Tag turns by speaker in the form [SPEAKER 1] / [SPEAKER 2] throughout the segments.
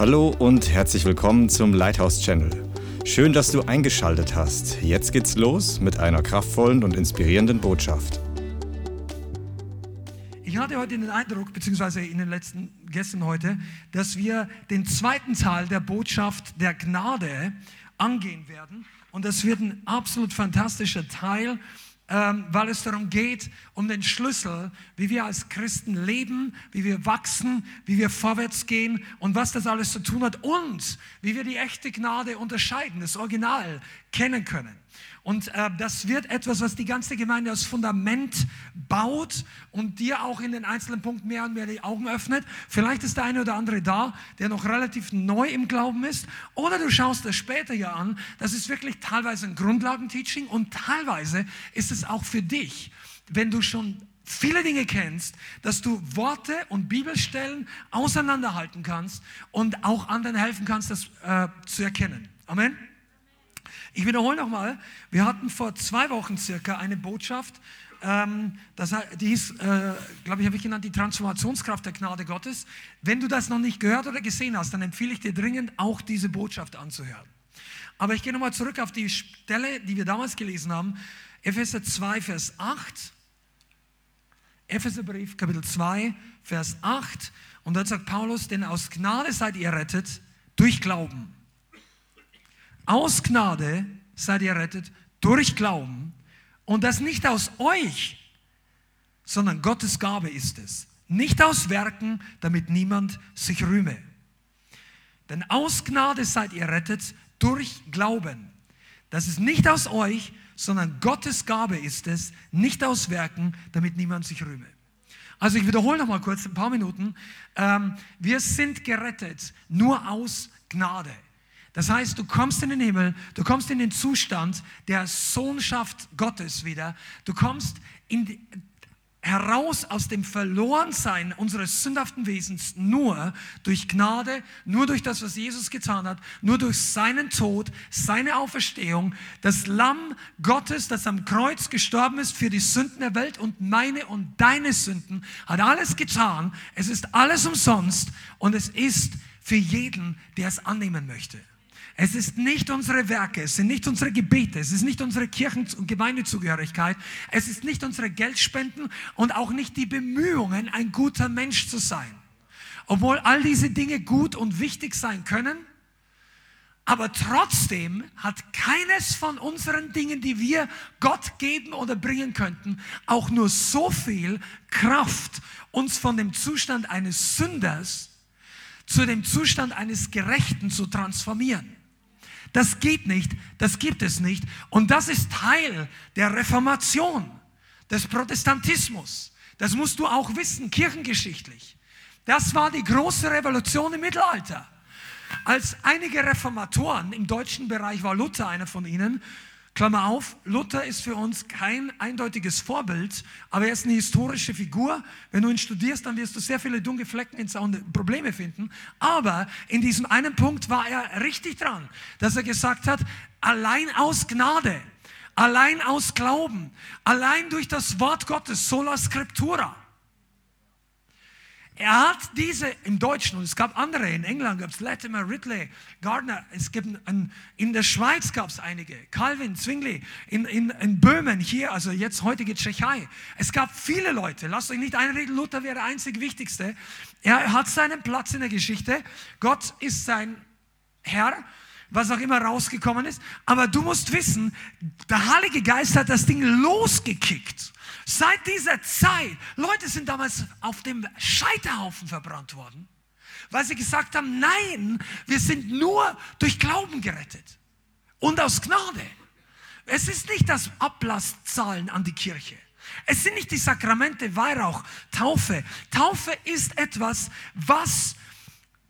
[SPEAKER 1] Hallo und herzlich willkommen zum Lighthouse Channel. Schön, dass du eingeschaltet hast. Jetzt geht's los mit einer kraftvollen und inspirierenden Botschaft.
[SPEAKER 2] Ich hatte heute den Eindruck, beziehungsweise in den letzten Gästen heute, dass wir den zweiten Teil der Botschaft der Gnade angehen werden. Und das wird ein absolut fantastischer Teil ähm, weil es darum geht, um den Schlüssel, wie wir als Christen leben, wie wir wachsen, wie wir vorwärts gehen und was das alles zu tun hat und wie wir die echte Gnade unterscheiden, das Original kennen können. Und äh, das wird etwas, was die ganze Gemeinde als Fundament baut und dir auch in den einzelnen Punkten mehr und mehr die Augen öffnet. Vielleicht ist der eine oder andere da, der noch relativ neu im Glauben ist. Oder du schaust das später ja an. Das ist wirklich teilweise ein Grundlagenteaching und teilweise ist es auch für dich, wenn du schon viele Dinge kennst, dass du Worte und Bibelstellen auseinanderhalten kannst und auch anderen helfen kannst, das äh, zu erkennen. Amen. Ich wiederhole nochmal, wir hatten vor zwei Wochen circa eine Botschaft, ähm, das, die hieß, äh, glaube ich, habe ich genannt, die Transformationskraft der Gnade Gottes. Wenn du das noch nicht gehört oder gesehen hast, dann empfehle ich dir dringend, auch diese Botschaft anzuhören. Aber ich gehe nochmal zurück auf die Stelle, die wir damals gelesen haben, Epheser 2, Vers 8. Epheserbrief, Kapitel 2, Vers 8. Und dort sagt Paulus, denn aus Gnade seid ihr rettet durch Glauben. Aus Gnade seid ihr rettet durch Glauben und das nicht aus euch, sondern Gottes Gabe ist es. Nicht aus Werken, damit niemand sich rühme. Denn aus Gnade seid ihr rettet durch Glauben. Das ist nicht aus euch, sondern Gottes Gabe ist es, nicht aus Werken, damit niemand sich rühme. Also ich wiederhole noch mal kurz ein paar Minuten. Ähm, wir sind gerettet nur aus Gnade. Das heißt, du kommst in den Himmel, du kommst in den Zustand der Sohnschaft Gottes wieder. Du kommst die, heraus aus dem Verlorensein unseres sündhaften Wesens nur durch Gnade, nur durch das, was Jesus getan hat, nur durch seinen Tod, seine Auferstehung, das Lamm Gottes, das am Kreuz gestorben ist für die Sünden der Welt und meine und deine Sünden, hat alles getan. Es ist alles umsonst und es ist für jeden, der es annehmen möchte. Es ist nicht unsere Werke, es sind nicht unsere Gebete, es ist nicht unsere Kirchen- und Gemeindezugehörigkeit, es ist nicht unsere Geldspenden und auch nicht die Bemühungen, ein guter Mensch zu sein. Obwohl all diese Dinge gut und wichtig sein können, aber trotzdem hat keines von unseren Dingen, die wir Gott geben oder bringen könnten, auch nur so viel Kraft, uns von dem Zustand eines Sünders zu dem Zustand eines Gerechten zu transformieren. Das geht nicht, das gibt es nicht. Und das ist Teil der Reformation, des Protestantismus. Das musst du auch wissen, kirchengeschichtlich. Das war die große Revolution im Mittelalter. Als einige Reformatoren, im deutschen Bereich war Luther einer von ihnen, Klammer auf, Luther ist für uns kein eindeutiges Vorbild, aber er ist eine historische Figur. Wenn du ihn studierst, dann wirst du sehr viele dunkle Flecken und Probleme finden. Aber in diesem einen Punkt war er richtig dran, dass er gesagt hat, allein aus Gnade, allein aus Glauben, allein durch das Wort Gottes, sola scriptura, er hat diese im Deutschen, und es gab andere, in England gab es Latimer, Ridley, Gardner, es gibt ein, in der Schweiz gab es einige, Calvin, Zwingli, in, in, in Böhmen, hier, also jetzt heutige Tschechei. Es gab viele Leute, lasst euch nicht einreden, Luther wäre der einzig Wichtigste. Er hat seinen Platz in der Geschichte, Gott ist sein Herr, was auch immer rausgekommen ist. Aber du musst wissen, der Heilige Geist hat das Ding losgekickt. Seit dieser Zeit, Leute sind damals auf dem Scheiterhaufen verbrannt worden, weil sie gesagt haben, nein, wir sind nur durch Glauben gerettet und aus Gnade. Es ist nicht das Ablasszahlen an die Kirche. Es sind nicht die Sakramente, Weihrauch, Taufe. Taufe ist etwas, was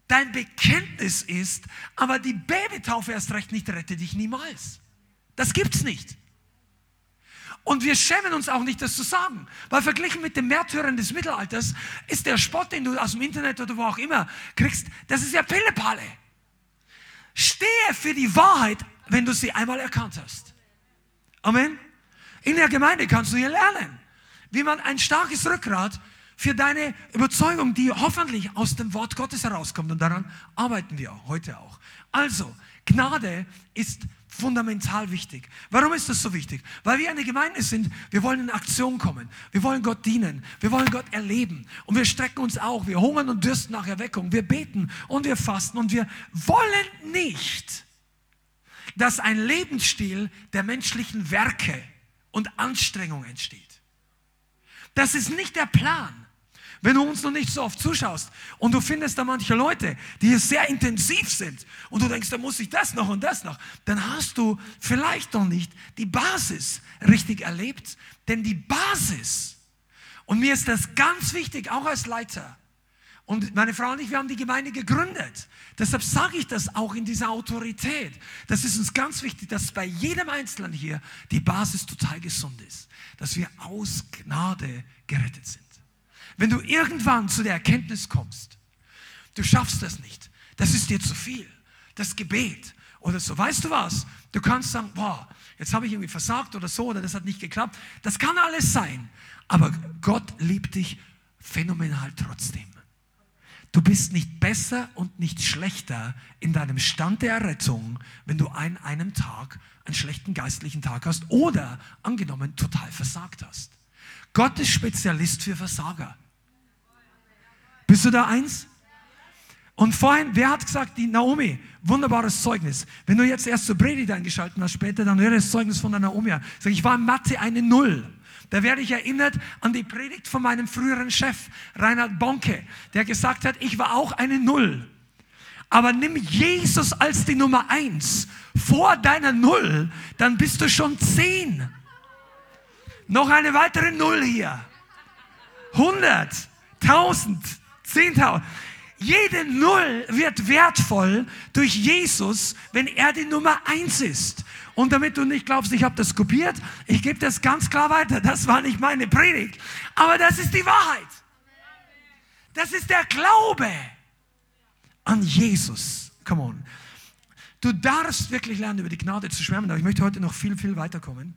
[SPEAKER 2] dein Bekenntnis ist, aber die Babytaufe erst recht nicht rettet dich niemals. Das gibt's nicht. Und wir schämen uns auch nicht, das zu sagen. Weil verglichen mit den Märtyrern des Mittelalters ist der Spott, den du aus dem Internet oder wo auch immer kriegst, das ist ja Pillepalle. Stehe für die Wahrheit, wenn du sie einmal erkannt hast. Amen. In der Gemeinde kannst du hier lernen, wie man ein starkes Rückgrat für deine Überzeugung, die hoffentlich aus dem Wort Gottes herauskommt. Und daran arbeiten wir heute auch. Also, Gnade ist fundamental wichtig. Warum ist das so wichtig? Weil wir eine Gemeinde sind, wir wollen in Aktion kommen, wir wollen Gott dienen, wir wollen Gott erleben und wir strecken uns auch, wir hungern und dürsten nach Erweckung, wir beten und wir fasten und wir wollen nicht, dass ein Lebensstil der menschlichen Werke und Anstrengung entsteht. Das ist nicht der Plan. Wenn du uns noch nicht so oft zuschaust und du findest da manche Leute, die hier sehr intensiv sind und du denkst, da muss ich das noch und das noch, dann hast du vielleicht noch nicht die Basis richtig erlebt. Denn die Basis, und mir ist das ganz wichtig, auch als Leiter, und meine Frau und ich, wir haben die Gemeinde gegründet. Deshalb sage ich das auch in dieser Autorität. Das ist uns ganz wichtig, dass bei jedem Einzelnen hier die Basis total gesund ist. Dass wir aus Gnade gerettet sind. Wenn du irgendwann zu der Erkenntnis kommst, du schaffst das nicht, das ist dir zu viel, das Gebet oder so, weißt du was? Du kannst sagen, boah, jetzt habe ich irgendwie versagt oder so oder das hat nicht geklappt. Das kann alles sein, aber Gott liebt dich phänomenal trotzdem. Du bist nicht besser und nicht schlechter in deinem Stand der Errettung, wenn du an einem Tag einen schlechten geistlichen Tag hast oder angenommen total versagt hast. Gott ist Spezialist für Versager. Bist du da eins? Und vorhin, wer hat gesagt, die Naomi, wunderbares Zeugnis. Wenn du jetzt erst zur Predigt eingeschaltet hast, später, dann hör das Zeugnis von der Naomi. Sag, ich war in Mathe eine Null. Da werde ich erinnert an die Predigt von meinem früheren Chef, Reinhard Bonke, der gesagt hat, ich war auch eine Null. Aber nimm Jesus als die Nummer eins vor deiner Null, dann bist du schon zehn. Noch eine weitere Null hier. 100, 1000, 10.000. Jede Null wird wertvoll durch Jesus, wenn er die Nummer eins ist. Und damit du nicht glaubst, ich habe das kopiert, ich gebe das ganz klar weiter. Das war nicht meine Predigt. Aber das ist die Wahrheit. Das ist der Glaube an Jesus. Come on. Du darfst wirklich lernen, über die Gnade zu schwärmen, aber ich möchte heute noch viel, viel weiterkommen.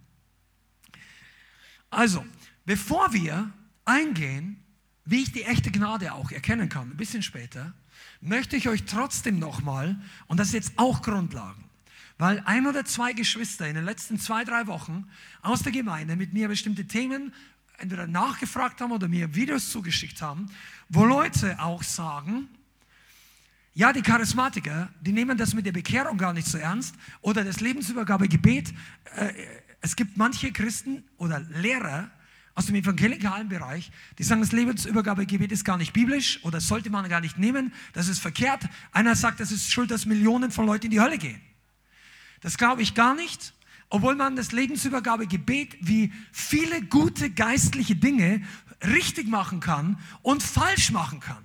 [SPEAKER 2] Also, bevor wir eingehen wie ich die echte Gnade auch erkennen kann, ein bisschen später, möchte ich euch trotzdem nochmal, und das ist jetzt auch Grundlagen, weil ein oder zwei Geschwister in den letzten zwei, drei Wochen aus der Gemeinde mit mir bestimmte Themen entweder nachgefragt haben oder mir Videos zugeschickt haben, wo Leute auch sagen, ja, die Charismatiker, die nehmen das mit der Bekehrung gar nicht so ernst oder das Lebensübergabegebet. Äh, es gibt manche Christen oder Lehrer, aus dem evangelikalen Bereich, die sagen, das Lebensübergabegebet ist gar nicht biblisch oder sollte man gar nicht nehmen, das ist verkehrt. Einer sagt, das ist schuld, dass Millionen von Leuten in die Hölle gehen. Das glaube ich gar nicht, obwohl man das Lebensübergabegebet wie viele gute geistliche Dinge richtig machen kann und falsch machen kann.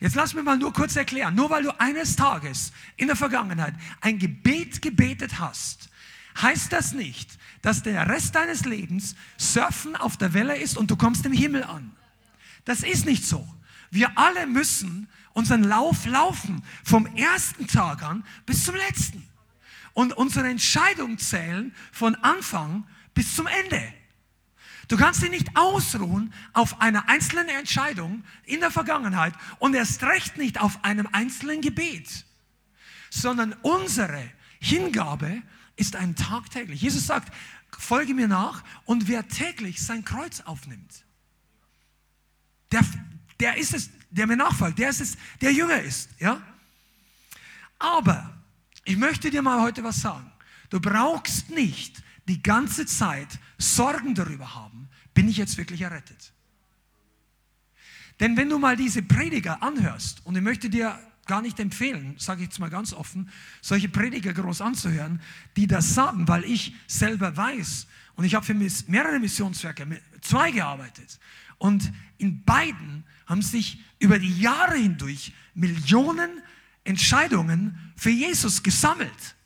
[SPEAKER 2] Jetzt lass mich mal nur kurz erklären. Nur weil du eines Tages in der Vergangenheit ein Gebet gebetet hast, heißt das nicht, dass der Rest deines Lebens Surfen auf der Welle ist und du kommst im Himmel an. Das ist nicht so. Wir alle müssen unseren Lauf laufen, vom ersten Tag an bis zum letzten. Und unsere Entscheidung zählen von Anfang bis zum Ende. Du kannst dich nicht ausruhen auf einer einzelnen Entscheidung in der Vergangenheit und erst recht nicht auf einem einzelnen Gebet, sondern unsere Hingabe ist ein tagtäglich. Jesus sagt, folge mir nach und wer täglich sein Kreuz aufnimmt, der, der ist es, der mir nachfolgt, der ist es, der jünger ist, ja? Aber ich möchte dir mal heute was sagen. Du brauchst nicht die ganze Zeit Sorgen darüber haben, bin ich jetzt wirklich errettet? Denn wenn du mal diese Prediger anhörst, und ich möchte dir gar nicht empfehlen, sage ich jetzt mal ganz offen, solche Prediger groß anzuhören, die das sagen, weil ich selber weiß, und ich habe für mehrere Missionswerke, zwei gearbeitet, und in beiden haben sich über die Jahre hindurch Millionen Entscheidungen für Jesus gesammelt.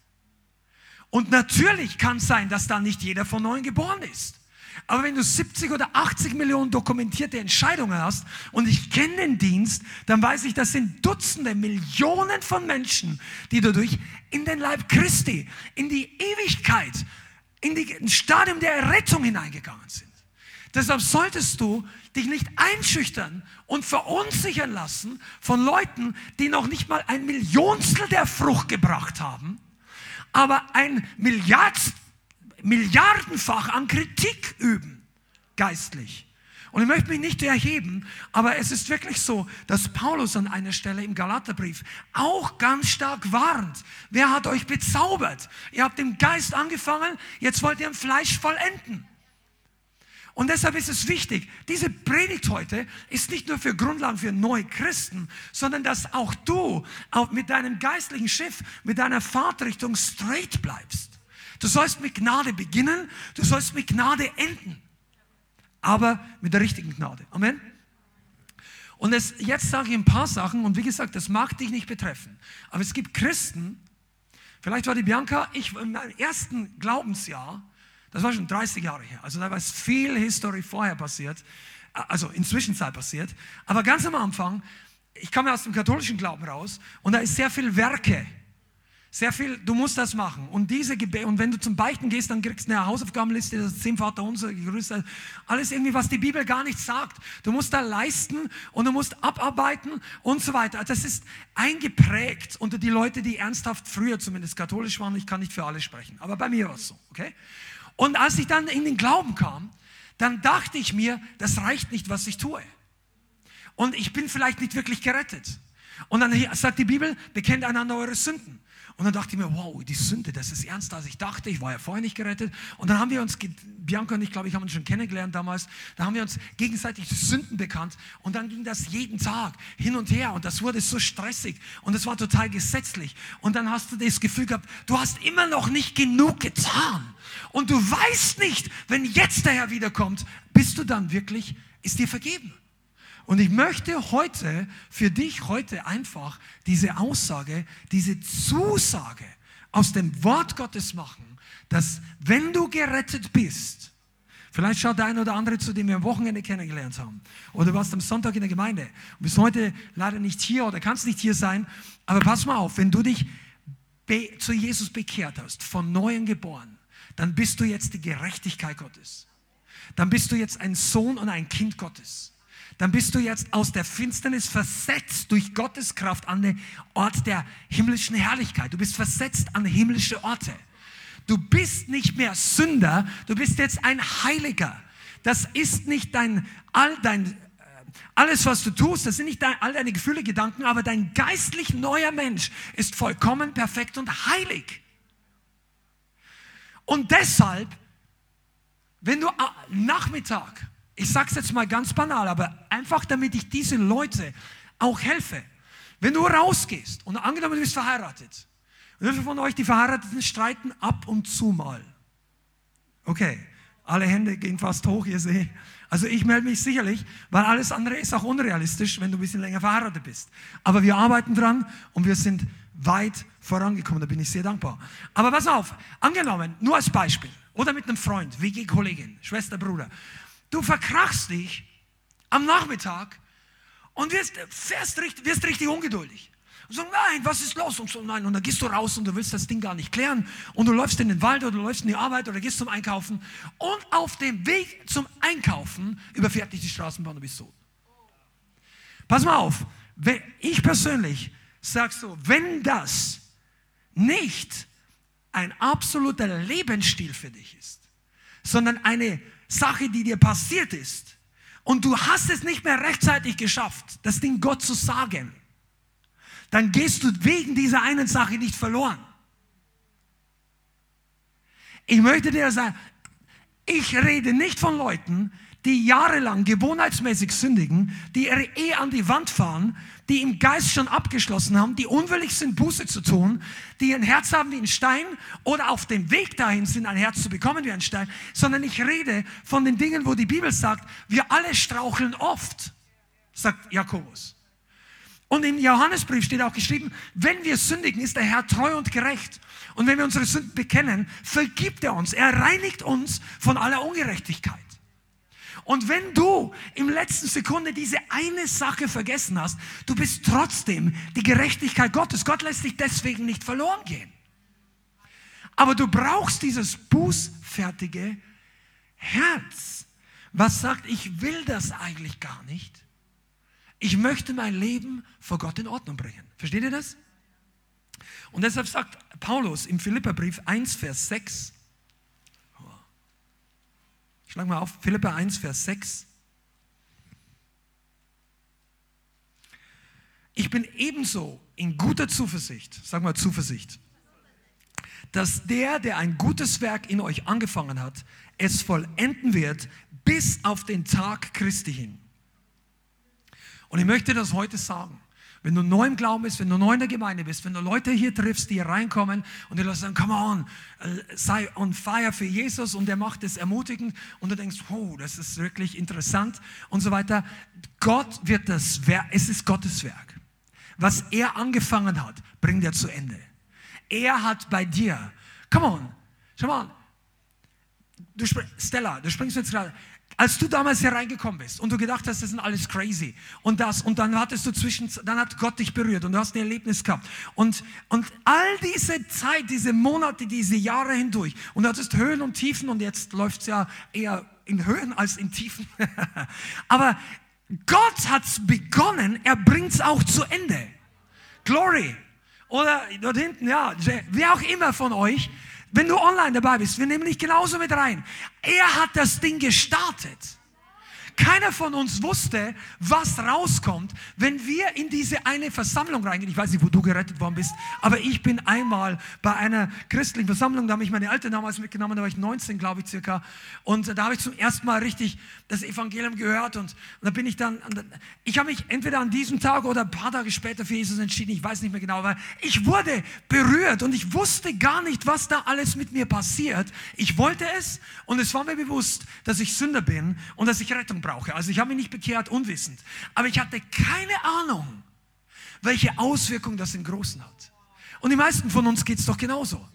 [SPEAKER 2] Und natürlich kann es sein, dass da nicht jeder von neuem geboren ist. Aber wenn du 70 oder 80 Millionen dokumentierte Entscheidungen hast und ich kenne den Dienst, dann weiß ich, das sind Dutzende, Millionen von Menschen, die dadurch in den Leib Christi, in die Ewigkeit, in ins Stadium der Errettung hineingegangen sind. Deshalb solltest du dich nicht einschüchtern und verunsichern lassen von Leuten, die noch nicht mal ein Millionstel der Frucht gebracht haben, aber ein Milliard, Milliardenfach an Kritik üben, geistlich. Und ich möchte mich nicht erheben, aber es ist wirklich so, dass Paulus an einer Stelle im Galaterbrief auch ganz stark warnt. Wer hat euch bezaubert? Ihr habt im Geist angefangen, jetzt wollt ihr im Fleisch vollenden. Und deshalb ist es wichtig, diese Predigt heute ist nicht nur für Grundlagen für neue Christen, sondern dass auch du auch mit deinem geistlichen Schiff, mit deiner Fahrtrichtung straight bleibst. Du sollst mit Gnade beginnen, du sollst mit Gnade enden aber mit der richtigen Gnade. Amen. Und es, jetzt sage ich ein paar Sachen und wie gesagt, das mag dich nicht betreffen. Aber es gibt Christen, vielleicht war die Bianca, ich in meinem ersten Glaubensjahr, das war schon 30 Jahre her, also da war es viel History vorher passiert, also in Zwischenzeit passiert. Aber ganz am Anfang, ich kam ja aus dem katholischen Glauben raus und da ist sehr viel Werke sehr viel, du musst das machen. Und diese Gebete, und wenn du zum Beichten gehst, dann kriegst du eine Hausaufgabenliste, das zehn Vater unser, Gerüste, alles irgendwie, was die Bibel gar nicht sagt. Du musst da leisten und du musst abarbeiten und so weiter. Das ist eingeprägt unter die Leute, die ernsthaft früher zumindest katholisch waren. Ich kann nicht für alle sprechen, aber bei mir war es so, okay? Und als ich dann in den Glauben kam, dann dachte ich mir, das reicht nicht, was ich tue. Und ich bin vielleicht nicht wirklich gerettet. Und dann sagt die Bibel, bekennt einander eure Sünden. Und dann dachte ich mir, wow, die Sünde, das ist ernster, als ich dachte. Ich war ja vorher nicht gerettet. Und dann haben wir uns, Bianca und ich, glaube ich, haben uns schon kennengelernt damals. Da haben wir uns gegenseitig Sünden bekannt. Und dann ging das jeden Tag hin und her. Und das wurde so stressig. Und es war total gesetzlich. Und dann hast du das Gefühl gehabt, du hast immer noch nicht genug getan. Und du weißt nicht, wenn jetzt der Herr wiederkommt, bist du dann wirklich, ist dir vergeben. Und ich möchte heute für dich heute einfach diese Aussage, diese Zusage aus dem Wort Gottes machen, dass wenn du gerettet bist, Vielleicht schaut der eine oder andere zu, den wir am Wochenende kennengelernt haben. Oder du warst am Sonntag in der Gemeinde und bist heute leider nicht hier oder kannst nicht hier sein. Aber pass mal auf, wenn du dich zu Jesus bekehrt hast, von Neuem geboren, dann bist du jetzt die Gerechtigkeit Gottes. Dann bist du jetzt ein Sohn und ein Kind Gottes dann bist du jetzt aus der Finsternis versetzt durch Gottes Kraft an den Ort der himmlischen Herrlichkeit. Du bist versetzt an himmlische Orte. Du bist nicht mehr Sünder, du bist jetzt ein Heiliger. Das ist nicht dein, all dein, äh, alles, was du tust, das sind nicht dein, all deine Gefühle, Gedanken, aber dein geistlich neuer Mensch ist vollkommen perfekt und heilig. Und deshalb, wenn du Nachmittag ich sage es jetzt mal ganz banal, aber einfach damit ich diese Leute auch helfe. Wenn du rausgehst und angenommen du bist verheiratet, wie viele von euch, die Verheirateten, streiten ab und zu mal? Okay, alle Hände gehen fast hoch, ihr seht. Also ich melde mich sicherlich, weil alles andere ist auch unrealistisch, wenn du ein bisschen länger verheiratet bist. Aber wir arbeiten dran und wir sind weit vorangekommen, da bin ich sehr dankbar. Aber pass auf, angenommen, nur als Beispiel, oder mit einem Freund, WG-Kollegin, Schwester, Bruder, Du verkrachst dich am Nachmittag und wirst, fährst, wirst richtig ungeduldig. Und so, nein, was ist los? Und so, nein. Und dann gehst du raus und du willst das Ding gar nicht klären. Und du läufst in den Wald oder du läufst in die Arbeit oder gehst zum Einkaufen. Und auf dem Weg zum Einkaufen überfährt dich die Straßenbahn und du bist tot. Pass mal auf. Ich persönlich sag so, wenn das nicht ein absoluter Lebensstil für dich ist, sondern eine Sache, die dir passiert ist und du hast es nicht mehr rechtzeitig geschafft, das Ding Gott zu sagen, dann gehst du wegen dieser einen Sache nicht verloren. Ich möchte dir sagen, ich rede nicht von Leuten, die jahrelang gewohnheitsmäßig sündigen, die ihre Ehe an die Wand fahren, die im Geist schon abgeschlossen haben, die unwillig sind, Buße zu tun, die ein Herz haben wie ein Stein oder auf dem Weg dahin sind, ein Herz zu bekommen wie ein Stein, sondern ich rede von den Dingen, wo die Bibel sagt, wir alle straucheln oft, sagt Jakobus. Und im Johannesbrief steht auch geschrieben, wenn wir sündigen, ist der Herr treu und gerecht. Und wenn wir unsere Sünden bekennen, vergibt er uns. Er reinigt uns von aller Ungerechtigkeit. Und wenn du im letzten Sekunde diese eine Sache vergessen hast, du bist trotzdem die Gerechtigkeit Gottes. Gott lässt dich deswegen nicht verloren gehen. Aber du brauchst dieses bußfertige Herz. was sagt, ich will das eigentlich gar nicht. Ich möchte mein Leben vor Gott in Ordnung bringen. Versteht ihr das? Und deshalb sagt Paulus im Philipperbrief 1, Vers 6, schlag mal auf, Philipper 1, Vers 6, ich bin ebenso in guter Zuversicht, sag mal Zuversicht, dass der, der ein gutes Werk in euch angefangen hat, es vollenden wird bis auf den Tag Christi hin. Und ich möchte das heute sagen. Wenn du neu im Glauben bist, wenn du neu in der Gemeinde bist, wenn du Leute hier triffst, die hier reinkommen und die sagen, come on, äh, sei on fire für Jesus und er macht es ermutigend und du denkst, oh, das ist wirklich interessant und so weiter. Gott wird das es ist Gottes Werk. Was er angefangen hat, bringt er zu Ende. Er hat bei dir, come on, schau mal, du Stella, du springst jetzt gerade, als du damals hier reingekommen bist und du gedacht hast, das ist alles crazy und das und dann hattest du zwischen, dann hat Gott dich berührt und du hast ein Erlebnis gehabt und, und all diese Zeit, diese Monate, diese Jahre hindurch und du hattest Höhen und Tiefen und jetzt läuft es ja eher in Höhen als in Tiefen. Aber Gott hat es begonnen, er bringt es auch zu Ende. Glory. Oder dort hinten, ja, wer auch immer von euch, wenn du online dabei bist, wir nehmen dich genauso mit rein. Er hat das Ding gestartet. Keiner von uns wusste, was rauskommt, wenn wir in diese eine Versammlung reingehen. Ich weiß nicht, wo du gerettet worden bist, aber ich bin einmal bei einer christlichen Versammlung, da habe ich meine Eltern damals mitgenommen, da war ich 19, glaube ich, circa. Und da habe ich zum ersten Mal richtig das Evangelium gehört und, und da bin ich dann, ich habe mich entweder an diesem Tag oder ein paar Tage später für Jesus entschieden, ich weiß nicht mehr genau, weil ich wurde berührt und ich wusste gar nicht, was da alles mit mir passiert. Ich wollte es und es war mir bewusst, dass ich Sünder bin und dass ich Rettung brauche. Also ich habe mich nicht bekehrt unwissend. Aber ich hatte keine Ahnung, welche Auswirkungen das im Großen hat. Und die meisten von uns geht es doch genauso.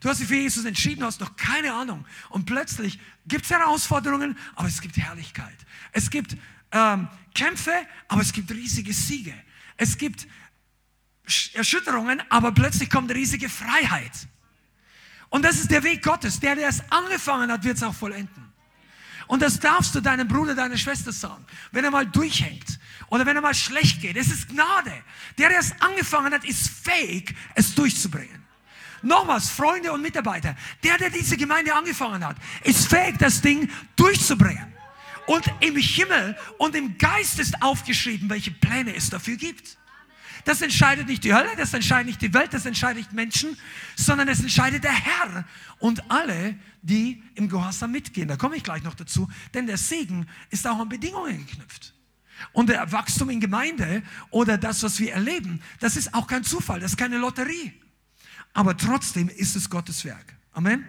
[SPEAKER 2] Du hast dich für Jesus entschieden, hast noch keine Ahnung. Und plötzlich gibt es Herausforderungen, aber es gibt Herrlichkeit. Es gibt ähm, Kämpfe, aber es gibt riesige Siege. Es gibt Erschütterungen, aber plötzlich kommt riesige Freiheit. Und das ist der Weg Gottes. Der, der es angefangen hat, wird es auch vollenden. Und das darfst du deinem Bruder, deiner Schwester sagen. Wenn er mal durchhängt oder wenn er mal schlecht geht. Es ist Gnade. Der, der es angefangen hat, ist fähig, es durchzubringen. Nochmals, Freunde und Mitarbeiter. Der, der diese Gemeinde angefangen hat, ist fähig, das Ding durchzubringen. Und im Himmel und im Geist ist aufgeschrieben, welche Pläne es dafür gibt. Das entscheidet nicht die Hölle, das entscheidet nicht die Welt, das entscheidet nicht Menschen, sondern es entscheidet der Herr und alle, die im Gehorsam mitgehen. Da komme ich gleich noch dazu, denn der Segen ist auch an Bedingungen geknüpft. Und der Wachstum in Gemeinde oder das, was wir erleben, das ist auch kein Zufall, das ist keine Lotterie. Aber trotzdem ist es Gottes Werk. Amen.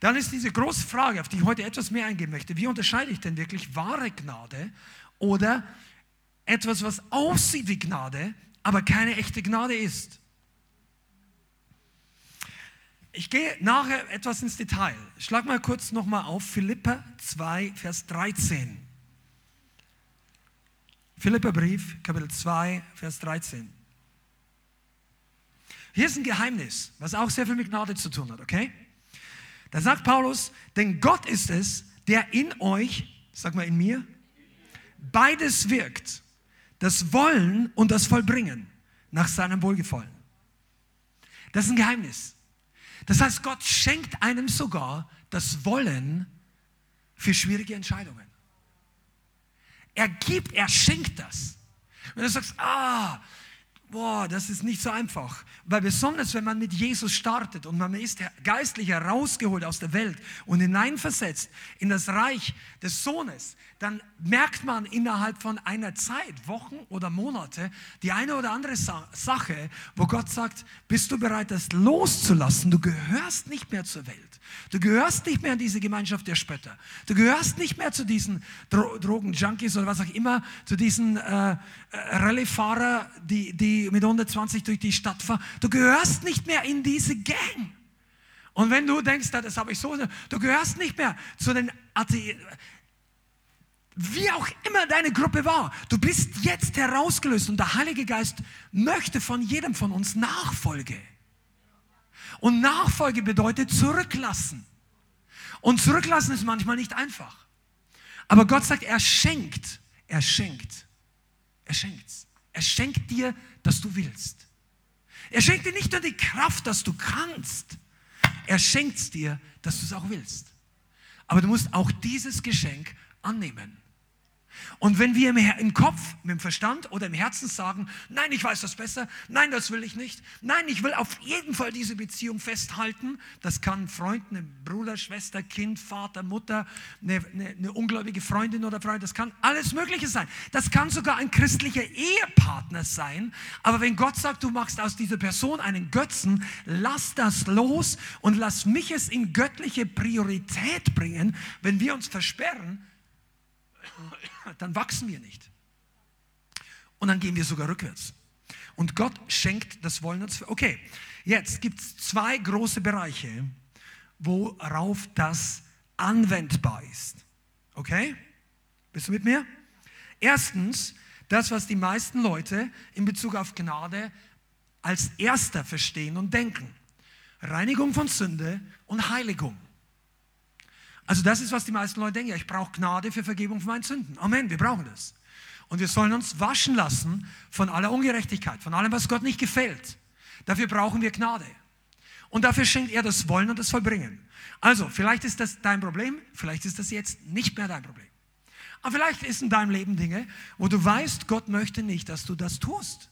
[SPEAKER 2] Dann ist diese große Frage, auf die ich heute etwas mehr eingehen möchte. Wie unterscheide ich denn wirklich wahre Gnade oder etwas, was aussieht wie Gnade, aber keine echte Gnade ist. Ich gehe nachher etwas ins Detail. Schlag mal kurz nochmal auf Philippa 2, Vers 13. Philippa Brief, Kapitel 2, Vers 13. Hier ist ein Geheimnis, was auch sehr viel mit Gnade zu tun hat, okay? Da sagt Paulus, denn Gott ist es, der in euch, sag mal in mir, beides wirkt das Wollen und das Vollbringen nach seinem Wohlgefallen. Das ist ein Geheimnis. Das heißt, Gott schenkt einem sogar das Wollen für schwierige Entscheidungen. Er gibt, er schenkt das. Wenn du sagst, ah, boah, das ist nicht so einfach. Weil besonders, wenn man mit Jesus startet und man ist geistlich herausgeholt aus der Welt und hineinversetzt in das Reich des Sohnes, dann merkt man innerhalb von einer Zeit, Wochen oder Monate, die eine oder andere Sache, wo Gott sagt, bist du bereit, das loszulassen? Du gehörst nicht mehr zur Welt. Du gehörst nicht mehr in diese Gemeinschaft der Spötter. Du gehörst nicht mehr zu diesen Dro Drogen-Junkies oder was auch immer, zu diesen äh, äh Rallye-Fahrer, die, die mit 120 durch die Stadt fahren. Du gehörst nicht mehr in diese Gang. Und wenn du denkst, das habe ich so, du gehörst nicht mehr zu den Atheisten wie auch immer deine Gruppe war, du bist jetzt herausgelöst und der Heilige Geist möchte von jedem von uns Nachfolge. Und Nachfolge bedeutet zurücklassen. Und zurücklassen ist manchmal nicht einfach. Aber Gott sagt, er schenkt, er schenkt, er schenkt. Er schenkt dir, dass du willst. Er schenkt dir nicht nur die Kraft, dass du kannst. Er schenkt dir, dass du es auch willst. Aber du musst auch dieses Geschenk annehmen. Und wenn wir im Kopf, mit dem Verstand oder im Herzen sagen, nein, ich weiß das besser, nein, das will ich nicht, nein, ich will auf jeden Fall diese Beziehung festhalten, das kann Freund, eine Bruder, Schwester, Kind, Vater, Mutter, eine, eine, eine ungläubige Freundin oder Freund, das kann alles Mögliche sein. Das kann sogar ein christlicher Ehepartner sein. Aber wenn Gott sagt, du machst aus dieser Person einen Götzen, lass das los und lass mich es in göttliche Priorität bringen, wenn wir uns versperren, dann wachsen wir nicht. Und dann gehen wir sogar rückwärts. Und Gott schenkt das Wollen uns. Okay, jetzt gibt es zwei große Bereiche, worauf das anwendbar ist. Okay? Bist du mit mir? Erstens, das, was die meisten Leute in Bezug auf Gnade als erster verstehen und denken. Reinigung von Sünde und Heiligung. Also das ist, was die meisten Leute denken. Ja, ich brauche Gnade für Vergebung von meinen Sünden. Amen, wir brauchen das. Und wir sollen uns waschen lassen von aller Ungerechtigkeit, von allem, was Gott nicht gefällt. Dafür brauchen wir Gnade. Und dafür schenkt er das Wollen und das Vollbringen. Also, vielleicht ist das dein Problem, vielleicht ist das jetzt nicht mehr dein Problem. Aber vielleicht ist in deinem Leben Dinge, wo du weißt, Gott möchte nicht, dass du das tust.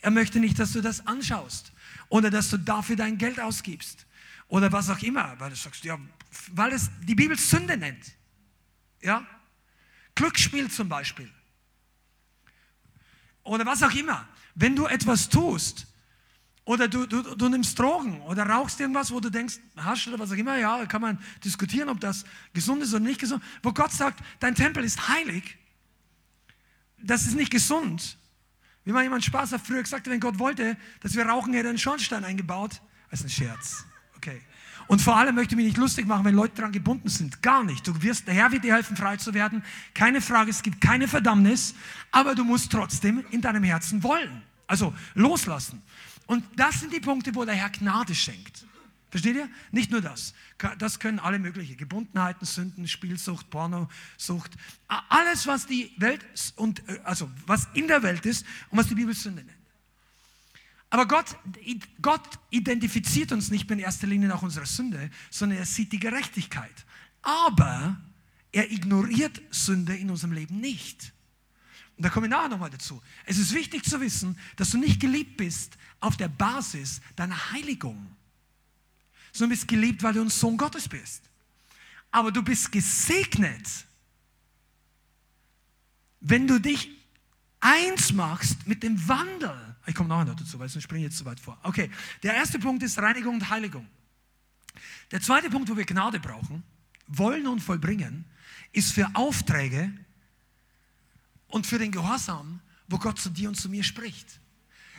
[SPEAKER 2] Er möchte nicht, dass du das anschaust oder dass du dafür dein Geld ausgibst oder was auch immer, weil du sagst, ja, weil es die Bibel Sünde nennt. Ja? Glücksspiel zum Beispiel. Oder was auch immer. Wenn du etwas tust, oder du, du, du nimmst Drogen oder rauchst irgendwas, wo du denkst, hast oder was auch immer, ja, kann man diskutieren, ob das gesund ist oder nicht gesund. Wo Gott sagt, dein Tempel ist heilig, das ist nicht gesund. Wie mal jemand Spaß hat früher gesagt, wenn Gott wollte, dass wir rauchen, hätte er einen Schornstein eingebaut. Das ist ein Scherz. Okay. Und vor allem möchte ich mich nicht lustig machen, wenn Leute daran gebunden sind. Gar nicht. Du wirst, der Herr wird dir helfen, frei zu werden. Keine Frage, es gibt keine Verdammnis, aber du musst trotzdem in deinem Herzen wollen. Also loslassen. Und das sind die Punkte, wo der Herr Gnade schenkt. Versteht ihr? Nicht nur das. Das können alle möglichen Gebundenheiten, Sünden, Spielsucht, Pornosucht, alles, was die Welt und äh, also was in der Welt ist und was die Bibel Sünde nennt. Aber Gott, Gott identifiziert uns nicht in erster Linie nach unserer Sünde, sondern er sieht die Gerechtigkeit. Aber er ignoriert Sünde in unserem Leben nicht. Und da komme ich nachher nochmal dazu. Es ist wichtig zu wissen, dass du nicht geliebt bist auf der Basis deiner Heiligung, sondern bist geliebt, weil du ein Sohn Gottes bist. Aber du bist gesegnet, wenn du dich eins machst mit dem Wandel ich komme nachher noch dazu, weil sonst springe ich jetzt zu weit vor. Okay, der erste Punkt ist Reinigung und Heiligung. Der zweite Punkt, wo wir Gnade brauchen, wollen und vollbringen, ist für Aufträge und für den Gehorsam, wo Gott zu dir und zu mir spricht.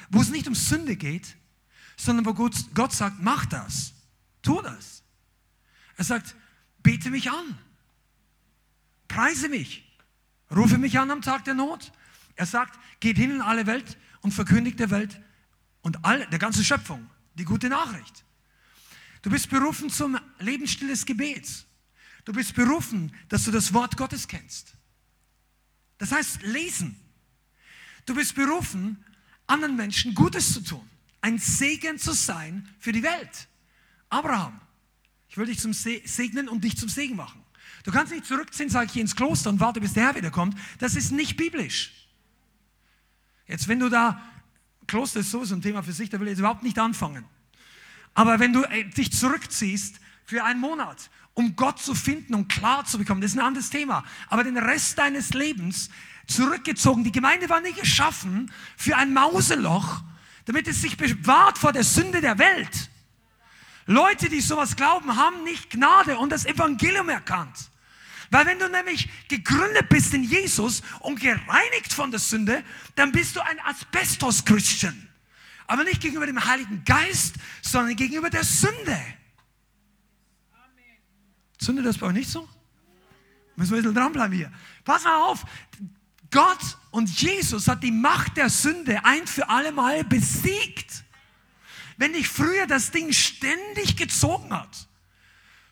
[SPEAKER 2] Wo es nicht um Sünde geht, sondern wo Gott, Gott sagt, mach das, tu das. Er sagt, bete mich an, preise mich, rufe mich an am Tag der Not. Er sagt, geht hin in alle Welt und verkündigt der Welt und all, der ganzen Schöpfung die gute Nachricht. Du bist berufen zum Lebensstil des Gebets. Du bist berufen, dass du das Wort Gottes kennst. Das heißt, lesen. Du bist berufen, anderen Menschen Gutes zu tun. Ein Segen zu sein für die Welt. Abraham, ich will dich zum Segnen und dich zum Segen machen. Du kannst nicht zurückziehen, sage ich, ins Kloster und warte, bis der Herr wiederkommt. Das ist nicht biblisch. Jetzt, wenn du da, Kloster ist sowieso ein Thema für sich, da will ich jetzt überhaupt nicht anfangen. Aber wenn du äh, dich zurückziehst für einen Monat, um Gott zu finden und klar zu bekommen, das ist ein anderes Thema. Aber den Rest deines Lebens zurückgezogen, die Gemeinde war nicht geschaffen für ein Mauseloch, damit es sich bewahrt vor der Sünde der Welt. Leute, die sowas glauben, haben nicht Gnade und das Evangelium erkannt. Weil wenn du nämlich gegründet bist in Jesus und gereinigt von der Sünde, dann bist du ein Asbestos-Christian. Aber nicht gegenüber dem Heiligen Geist, sondern gegenüber der Sünde. Sünde das bei euch nicht so? Müssen wir ein bisschen dranbleiben hier. Pass mal auf. Gott und Jesus hat die Macht der Sünde ein für alle Mal besiegt. Wenn dich früher das Ding ständig gezogen hat,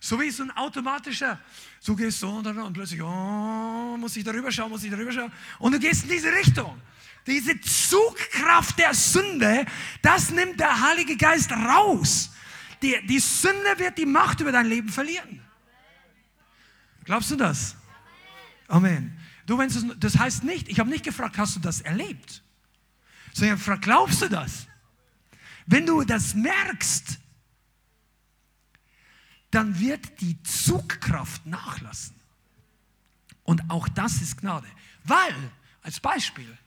[SPEAKER 2] So wie so ein automatischer, so gehst du und, und plötzlich, oh, muss ich darüber schauen, muss ich darüber schauen. Und du gehst in diese Richtung. Diese Zugkraft der Sünde, das nimmt der Heilige Geist raus. Die, die Sünde wird die Macht über dein Leben verlieren. Glaubst du das? Amen. Du, wenn du, das heißt nicht, ich habe nicht gefragt, hast du das erlebt? Sondern gefragt, glaubst du das? Wenn du das merkst, dann wird die Zugkraft nachlassen. Und auch das ist Gnade. Weil, als Beispiel,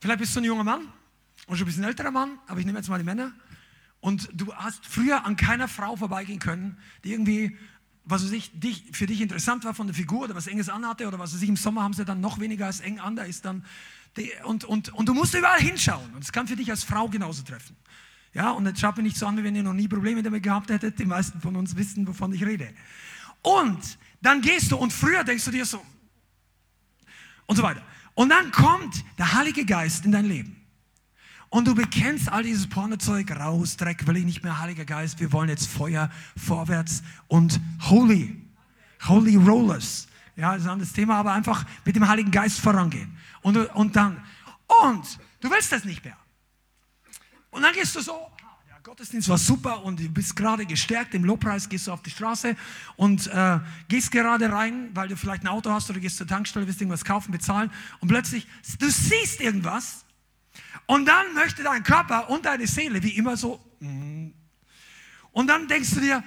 [SPEAKER 2] vielleicht bist du ein junger Mann und schon ein bisschen älterer Mann, aber ich nehme jetzt mal die Männer. Und du hast früher an keiner Frau vorbeigehen können, die irgendwie, was weiß ich, dich, für dich interessant war von der Figur oder was Enges anhatte oder was weiß ich, im Sommer haben sie dann noch weniger als eng an, da ist dann, die, und, und, und du musst überall hinschauen. Und es kann für dich als Frau genauso treffen. Ja, und jetzt schaut mir nicht so an, wie wenn ihr noch nie Probleme damit gehabt hättet. Die meisten von uns wissen, wovon ich rede. Und dann gehst du und früher denkst du dir so und so weiter. Und dann kommt der Heilige Geist in dein Leben. Und du bekennst all dieses Pornozeug raus, Dreck will ich nicht mehr, Heiliger Geist, wir wollen jetzt Feuer vorwärts und Holy, Holy Rollers. Ja, das ist ein anderes Thema, aber einfach mit dem Heiligen Geist vorangehen. Und, und dann, und du willst das nicht mehr. Und dann gehst du so, der Gottesdienst war super und du bist gerade gestärkt im Lobpreis, gehst du auf die Straße und äh, gehst gerade rein, weil du vielleicht ein Auto hast oder gehst zur Tankstelle, willst irgendwas kaufen, bezahlen und plötzlich, du siehst irgendwas und dann möchte dein Körper und deine Seele wie immer so mm. und dann denkst du dir,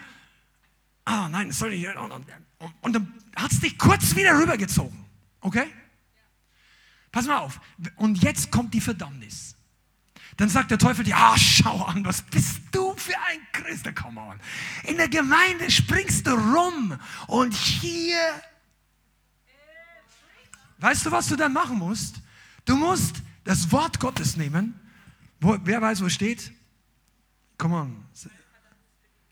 [SPEAKER 2] ah nein, soll ich, und dann hat es dich kurz wieder rübergezogen, okay? Pass mal auf, und jetzt kommt die Verdammnis. Dann sagt der Teufel dir, ah, schau an, was bist du für ein Christ? Come on. In der Gemeinde springst du rum und hier. Weißt du, was du dann machen musst? Du musst das Wort Gottes nehmen. Wo, wer weiß, wo steht? Come on.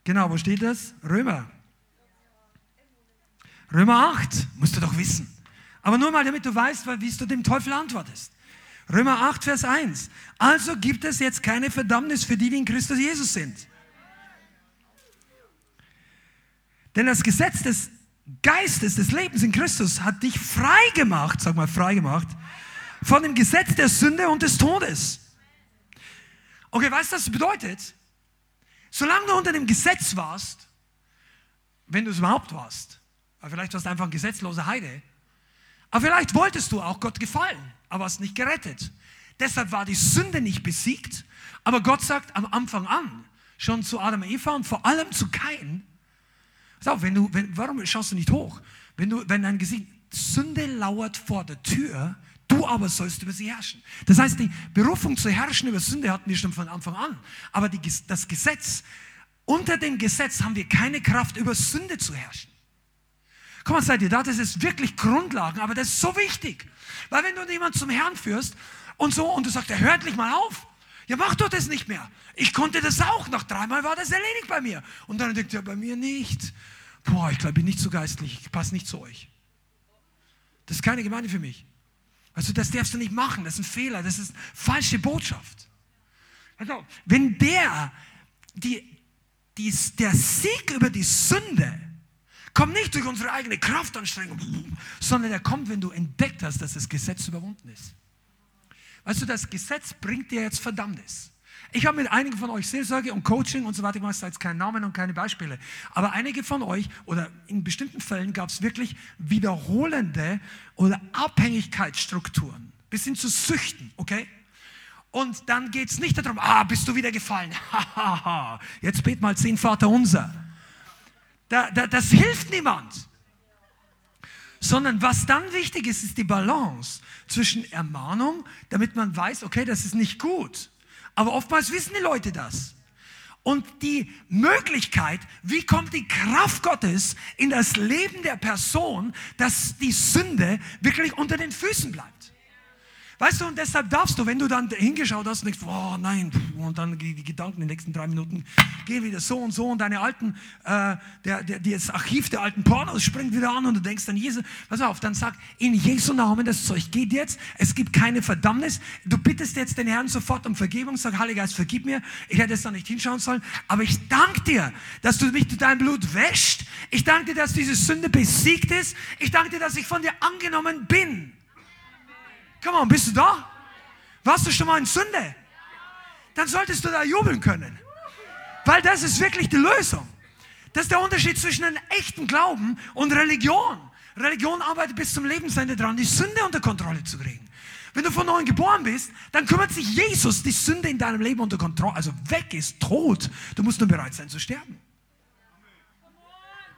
[SPEAKER 2] Genau, wo steht das? Römer. Römer 8, musst du doch wissen. Aber nur mal, damit du weißt, wie du dem Teufel antwortest. Römer 8, Vers 1. Also gibt es jetzt keine Verdammnis für die, die in Christus Jesus sind. Denn das Gesetz des Geistes, des Lebens in Christus hat dich frei gemacht, sag mal frei gemacht, von dem Gesetz der Sünde und des Todes. Okay, weißt du, was das bedeutet? Solange du unter dem Gesetz warst, wenn du es überhaupt warst, aber vielleicht warst du einfach ein gesetzloser Heide, aber vielleicht wolltest du auch Gott gefallen aber hast nicht gerettet. Deshalb war die Sünde nicht besiegt, aber Gott sagt am Anfang an, schon zu Adam und Eva und vor allem zu Kain, pass wenn du, wenn, warum schaust du nicht hoch? Wenn, du, wenn dein Gesicht, Sünde lauert vor der Tür, du aber sollst über sie herrschen. Das heißt, die Berufung zu herrschen über Sünde hatten wir schon von Anfang an, aber die, das Gesetz, unter dem Gesetz haben wir keine Kraft, über Sünde zu herrschen. Komm mal, seid ihr da? Das ist wirklich Grundlagen, aber das ist so wichtig. Weil wenn du jemanden zum Herrn führst und so und du sagst, er hört nicht mal auf, ja, mach doch das nicht mehr. Ich konnte das auch. Nach dreimal war das erledigt bei mir. Und dann denkt er, bei mir nicht. Boah, ich glaube, ich bin nicht so geistlich. Ich passe nicht zu euch. Das ist keine Gemeinde für mich. Also, das darfst du nicht machen. Das ist ein Fehler. Das ist falsche Botschaft. Also, wenn der, die, die, der Sieg über die Sünde kommt nicht durch unsere eigene Kraftanstrengung, sondern er kommt, wenn du entdeckt hast, dass das Gesetz überwunden ist. Weißt du, das Gesetz bringt dir jetzt Verdammnis. Ich habe mit einigen von euch Seelsorge und Coaching und so weiter gemacht, jetzt keinen Namen und keine Beispiele. Aber einige von euch oder in bestimmten Fällen gab es wirklich wiederholende oder Abhängigkeitsstrukturen, bis hin zu Süchten, okay? Und dann geht es nicht darum, ah, bist du wieder gefallen? jetzt bet mal zehn Vater unser. Da, da, das hilft niemand. Sondern was dann wichtig ist, ist die Balance zwischen Ermahnung, damit man weiß, okay, das ist nicht gut. Aber oftmals wissen die Leute das. Und die Möglichkeit, wie kommt die Kraft Gottes in das Leben der Person, dass die Sünde wirklich unter den Füßen bleibt. Weißt du, und deshalb darfst du, wenn du dann hingeschaut hast und denkst, oh nein, und dann die Gedanken in den nächsten drei Minuten gehen wieder so und so und deine alten, äh, der, der, das Archiv der alten Pornos springt wieder an und du denkst dann, Jesus, pass auf, dann sag, in Jesu Namen, das Zeug geht jetzt, es gibt keine Verdammnis, du bittest jetzt den Herrn sofort um Vergebung, sag, Heiliger Geist, vergib mir, ich hätte es da nicht hinschauen sollen, aber ich danke dir, dass du mich mit deinem Blut wäscht, ich danke dir, dass diese Sünde besiegt ist, ich danke dir, dass ich von dir angenommen bin. Come on, bist du da? Warst du schon mal in Sünde? Dann solltest du da jubeln können. Weil das ist wirklich die Lösung. Das ist der Unterschied zwischen einem echten Glauben und Religion. Religion arbeitet bis zum Lebensende dran, die Sünde unter Kontrolle zu kriegen. Wenn du von neuem geboren bist, dann kümmert sich Jesus die Sünde in deinem Leben unter Kontrolle. Also weg ist tot. Du musst nur bereit sein zu sterben.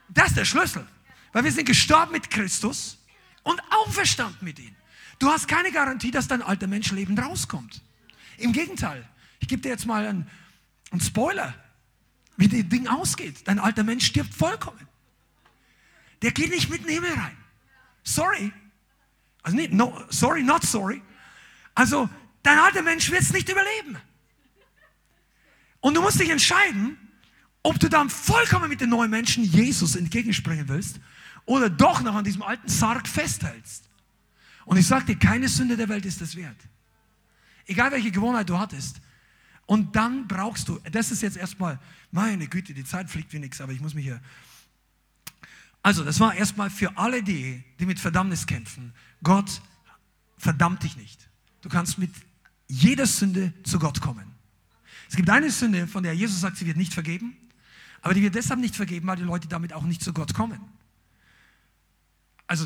[SPEAKER 2] Das ist der Schlüssel. Weil wir sind gestorben mit Christus und auferstanden mit ihm. Du hast keine Garantie, dass dein alter Mensch lebend rauskommt. Im Gegenteil, ich gebe dir jetzt mal einen, einen Spoiler, wie das Ding ausgeht. Dein alter Mensch stirbt vollkommen. Der geht nicht mit in den Himmel rein. Sorry. Also nicht, no, sorry, not sorry. Also, dein alter Mensch wird es nicht überleben. Und du musst dich entscheiden, ob du dann vollkommen mit den neuen Menschen Jesus entgegenspringen willst oder doch noch an diesem alten Sarg festhältst. Und ich sage dir, keine Sünde der Welt ist das wert. Egal welche Gewohnheit du hattest. Und dann brauchst du, das ist jetzt erstmal, meine Güte, die Zeit fliegt wie nichts, aber ich muss mich hier. Also, das war erstmal für alle die, die mit Verdammnis kämpfen. Gott verdammt dich nicht. Du kannst mit jeder Sünde zu Gott kommen. Es gibt eine Sünde, von der Jesus sagt, sie wird nicht vergeben, aber die wird deshalb nicht vergeben, weil die Leute damit auch nicht zu Gott kommen also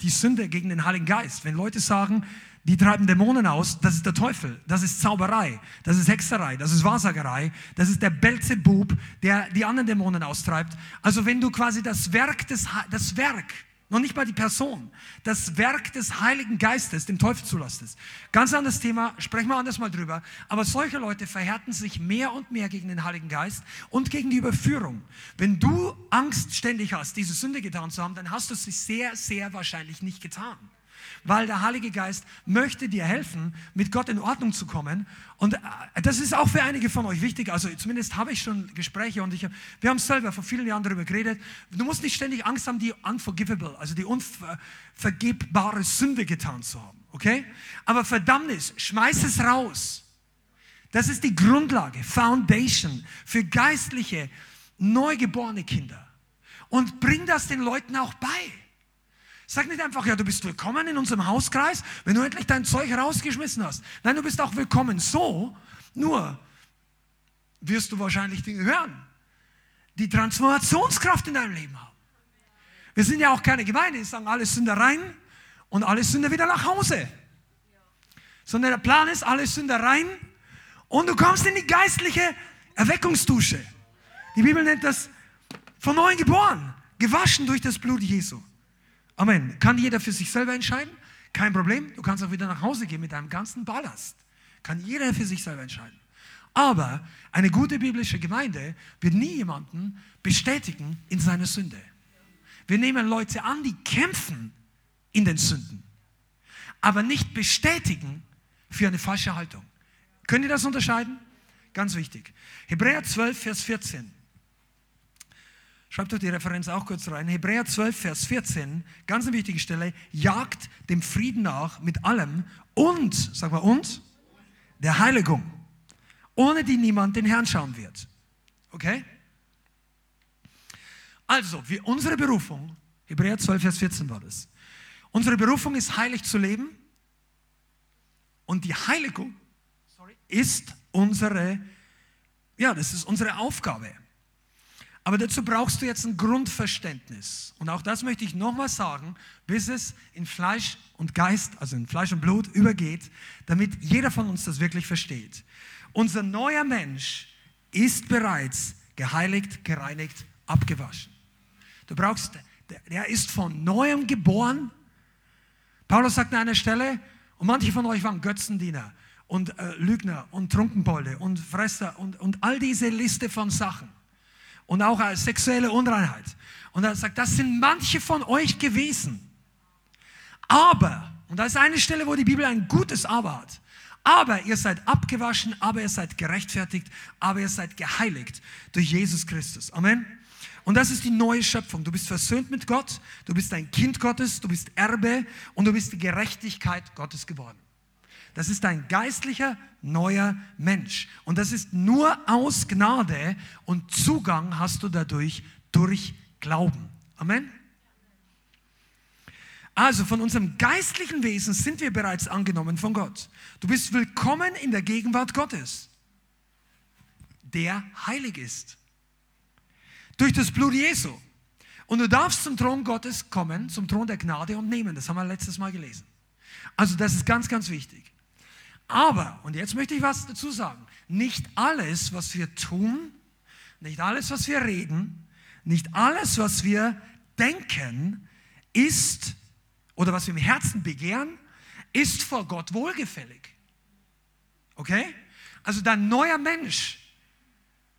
[SPEAKER 2] die Sünde gegen den Heiligen Geist. Wenn Leute sagen, die treiben Dämonen aus, das ist der Teufel, das ist Zauberei, das ist Hexerei, das ist Wahrsagerei, das ist der Belzebub, der die anderen Dämonen austreibt. Also wenn du quasi das Werk des, das Werk noch nicht mal die Person, das Werk des Heiligen Geistes dem Teufel zulastest. Ganz anderes Thema, sprechen wir anders mal drüber. Aber solche Leute verhärten sich mehr und mehr gegen den Heiligen Geist und gegen die Überführung. Wenn du Angst ständig hast, diese Sünde getan zu haben, dann hast du sie sehr, sehr wahrscheinlich nicht getan weil der Heilige Geist möchte dir helfen, mit Gott in Ordnung zu kommen. Und äh, das ist auch für einige von euch wichtig. Also zumindest habe ich schon Gespräche und ich, wir haben selber vor vielen Jahren darüber geredet. Du musst nicht ständig Angst haben, die unforgivable, also die unvergebbare Sünde getan zu haben. Okay? Aber Verdammnis, schmeiß es raus. Das ist die Grundlage, Foundation für geistliche, neugeborene Kinder. Und bring das den Leuten auch bei. Sag nicht einfach, ja, du bist willkommen in unserem Hauskreis, wenn du endlich dein Zeug rausgeschmissen hast. Nein, du bist auch willkommen so, nur wirst du wahrscheinlich Dinge hören, die Transformationskraft in deinem Leben haben. Wir sind ja auch keine Gemeinde, die sagen, alles Sünder rein und alles Sünder wieder nach Hause. Sondern der Plan ist, alles Sünder rein und du kommst in die geistliche Erweckungsdusche. Die Bibel nennt das von neuem geboren, gewaschen durch das Blut Jesu. Amen. Kann jeder für sich selber entscheiden? Kein Problem. Du kannst auch wieder nach Hause gehen mit deinem ganzen Ballast. Kann jeder für sich selber entscheiden. Aber eine gute biblische Gemeinde wird nie jemanden bestätigen in seiner Sünde. Wir nehmen Leute an, die kämpfen in den Sünden, aber nicht bestätigen für eine falsche Haltung. Könnt ihr das unterscheiden? Ganz wichtig. Hebräer 12, Vers 14. Schreibt doch die Referenz auch kurz rein. Hebräer 12, Vers 14, ganz eine wichtige Stelle, jagt dem Frieden nach mit allem und, sag mal, und der Heiligung, ohne die niemand den Herrn schauen wird. Okay? Also, wir, unsere Berufung, Hebräer 12, Vers 14 war das. Unsere Berufung ist heilig zu leben und die Heiligung ist unsere, ja, das ist unsere Aufgabe. Aber dazu brauchst du jetzt ein Grundverständnis. Und auch das möchte ich nochmal sagen, bis es in Fleisch und Geist, also in Fleisch und Blut übergeht, damit jeder von uns das wirklich versteht. Unser neuer Mensch ist bereits geheiligt, gereinigt, abgewaschen. Du brauchst, der ist von neuem geboren. Paulus sagt an einer Stelle, und manche von euch waren Götzendiener und äh, Lügner und Trunkenbolde und Fresser und, und all diese Liste von Sachen und auch als sexuelle Unreinheit. Und er sagt, das sind manche von euch gewesen. Aber, Und da ist eine Stelle, wo die Bibel ein gutes Aber hat. Aber ihr seid abgewaschen, aber ihr seid gerechtfertigt, aber ihr seid geheiligt durch Jesus Christus. Amen. Und das ist die neue Schöpfung. Du bist versöhnt mit Gott, du bist ein Kind Gottes, du bist Erbe und du bist die Gerechtigkeit Gottes geworden. Das ist ein geistlicher neuer Mensch. Und das ist nur aus Gnade und Zugang hast du dadurch durch Glauben. Amen. Also von unserem geistlichen Wesen sind wir bereits angenommen von Gott. Du bist willkommen in der Gegenwart Gottes, der heilig ist. Durch das Blut Jesu. Und du darfst zum Thron Gottes kommen, zum Thron der Gnade und nehmen. Das haben wir letztes Mal gelesen. Also das ist ganz, ganz wichtig. Aber, und jetzt möchte ich was dazu sagen, nicht alles, was wir tun, nicht alles, was wir reden, nicht alles, was wir denken, ist oder was wir im Herzen begehren, ist vor Gott wohlgefällig. Okay? Also dein neuer Mensch,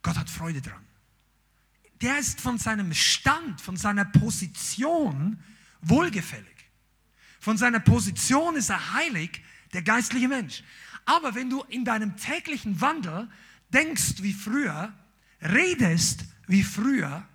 [SPEAKER 2] Gott hat Freude dran. Der ist von seinem Stand, von seiner Position wohlgefällig. Von seiner Position ist er heilig, der geistliche Mensch. Aber wenn du in deinem täglichen Wandel denkst wie früher, redest wie früher,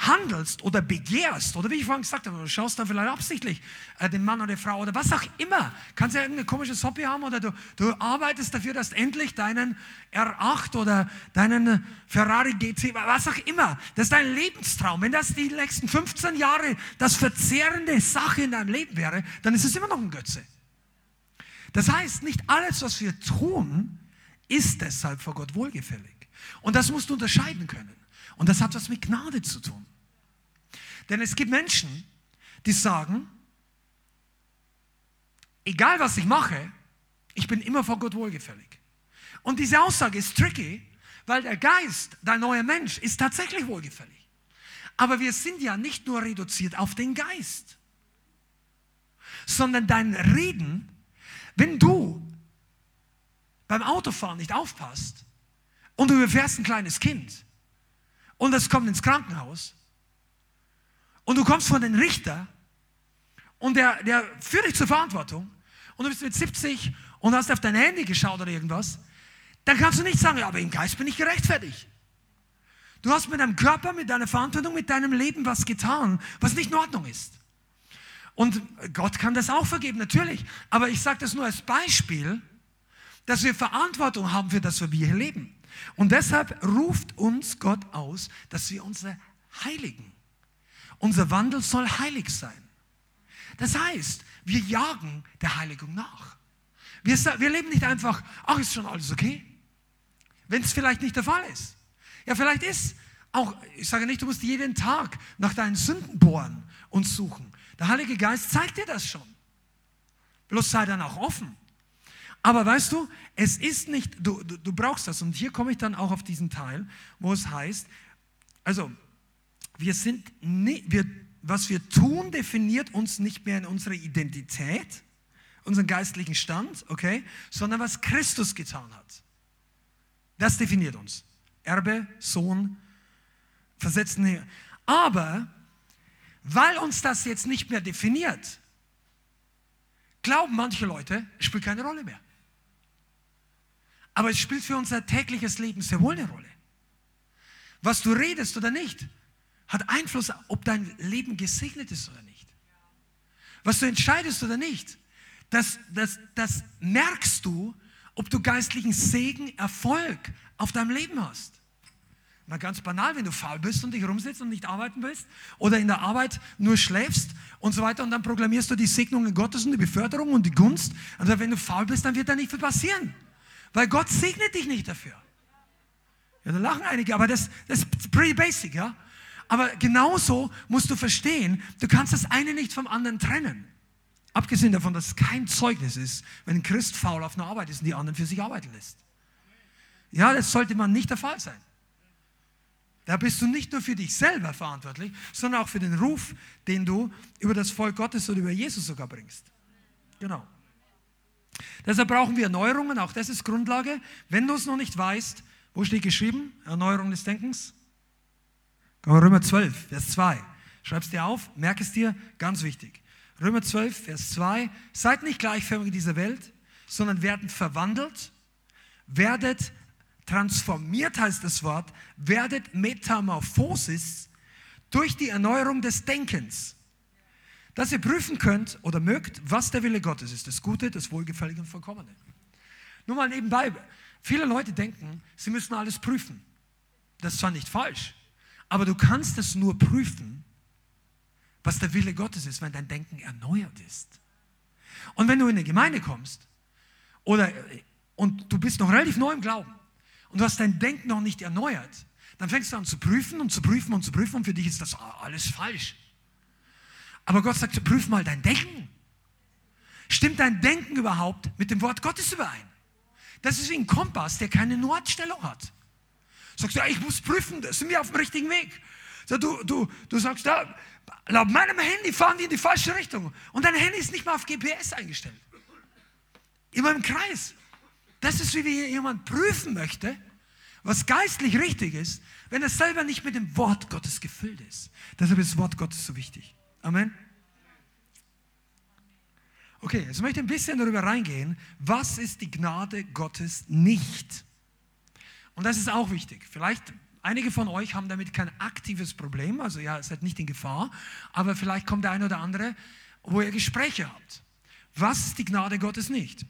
[SPEAKER 2] handelst oder begehrst, oder wie ich vorhin gesagt habe, du schaust dann vielleicht absichtlich äh, den Mann oder die Frau oder was auch immer, kannst ja irgendein komisches Hobby haben oder du, du arbeitest dafür, dass endlich deinen R8 oder deinen Ferrari GT, was auch immer, das ist dein Lebenstraum. Wenn das die nächsten 15 Jahre das verzehrende Sache in deinem Leben wäre, dann ist es immer noch ein Götze. Das heißt, nicht alles, was wir tun, ist deshalb vor Gott wohlgefällig. Und das musst du unterscheiden können. Und das hat was mit Gnade zu tun. Denn es gibt Menschen, die sagen, egal was ich mache, ich bin immer vor Gott wohlgefällig. Und diese Aussage ist tricky, weil der Geist, dein neuer Mensch, ist tatsächlich wohlgefällig. Aber wir sind ja nicht nur reduziert auf den Geist, sondern dein Reden wenn du beim Autofahren nicht aufpasst und du überfährst ein kleines Kind und es kommt ins Krankenhaus und du kommst von den Richter und der, der führt dich zur Verantwortung und du bist mit 70 und hast auf dein Handy geschaut oder irgendwas, dann kannst du nicht sagen, ja, aber im Geist bin ich gerechtfertigt. Du hast mit deinem Körper, mit deiner Verantwortung, mit deinem Leben was getan, was nicht in Ordnung ist. Und Gott kann das auch vergeben, natürlich. Aber ich sage das nur als Beispiel, dass wir Verantwortung haben für das, was wir hier leben. Und deshalb ruft uns Gott aus, dass wir uns heiligen. Unser Wandel soll heilig sein. Das heißt, wir jagen der Heiligung nach. Wir, wir leben nicht einfach, ach, ist schon alles okay. Wenn es vielleicht nicht der Fall ist. Ja, vielleicht ist auch, ich sage nicht, du musst jeden Tag nach deinen Sünden bohren und suchen. Der Heilige Geist zeigt dir das schon. Bloß sei dann auch offen. Aber weißt du, es ist nicht, du, du, du brauchst das. Und hier komme ich dann auch auf diesen Teil, wo es heißt, also, wir sind, nie, wir, was wir tun, definiert uns nicht mehr in unserer Identität, unseren geistlichen Stand, okay, sondern was Christus getan hat. Das definiert uns. Erbe, Sohn, versetzen. Aber weil uns das jetzt nicht mehr definiert, glauben manche Leute, es spielt keine Rolle mehr. Aber es spielt für unser tägliches Leben sehr wohl eine Rolle. Was du redest oder nicht, hat Einfluss, ob dein Leben gesegnet ist oder nicht. Was du entscheidest oder nicht, das, das, das merkst du, ob du geistlichen Segen, Erfolg auf deinem Leben hast. Mal ganz banal, wenn du faul bist und dich rumsitzt und nicht arbeiten willst oder in der Arbeit nur schläfst und so weiter und dann proklamierst du die Segnungen Gottes und die Beförderung und die Gunst. Also wenn du faul bist, dann wird da nicht viel passieren, weil Gott segnet dich nicht dafür. Ja, da lachen einige, aber das, das ist pretty basic, ja. Aber genauso musst du verstehen, du kannst das eine nicht vom anderen trennen. Abgesehen davon, dass es kein Zeugnis ist, wenn ein Christ faul auf einer Arbeit ist und die anderen für sich arbeiten lässt. Ja, das sollte man nicht der Fall sein. Da bist du nicht nur für dich selber verantwortlich, sondern auch für den Ruf, den du über das Volk Gottes oder über Jesus sogar bringst. Genau. Deshalb brauchen wir Erneuerungen, auch das ist Grundlage. Wenn du es noch nicht weißt, wo steht geschrieben? Erneuerung des Denkens? Römer 12, Vers 2. Schreib es dir auf, merk es dir, ganz wichtig. Römer 12, Vers 2. Seid nicht gleichförmig dieser Welt, sondern werden verwandelt, werdet transformiert heißt das Wort, werdet Metamorphosis durch die Erneuerung des Denkens. Dass ihr prüfen könnt oder mögt, was der Wille Gottes ist, das Gute, das Wohlgefällige und Vollkommene. Nur mal nebenbei, viele Leute denken, sie müssen alles prüfen. Das ist zwar nicht falsch, aber du kannst es nur prüfen, was der Wille Gottes ist, wenn dein Denken erneuert ist. Und wenn du in eine Gemeinde kommst oder und du bist noch relativ neu im Glauben und du hast dein Denken noch nicht erneuert, dann fängst du an zu prüfen und zu prüfen und zu prüfen und für dich ist das alles falsch. Aber Gott sagt, prüf mal dein Denken. Stimmt dein Denken überhaupt mit dem Wort Gottes überein? Das ist wie ein Kompass, der keine Nordstellung hat. Sagst du, ja, ich muss prüfen, sind wir auf dem richtigen Weg? Du, du, du sagst, ja, laut meinem Handy fahren die in die falsche Richtung. Und dein Handy ist nicht mal auf GPS eingestellt. Immer im Kreis. Das ist, wie wenn jemand prüfen möchte, was geistlich richtig ist, wenn er selber nicht mit dem Wort Gottes gefüllt ist. Deshalb ist das Wort Gottes so wichtig. Amen. Okay, jetzt möchte ich ein bisschen darüber reingehen, was ist die Gnade Gottes nicht? Und das ist auch wichtig. Vielleicht einige von euch haben damit kein aktives Problem, also ja, seid nicht in Gefahr, aber vielleicht kommt der eine oder andere, wo ihr Gespräche habt. Was ist die Gnade Gottes nicht?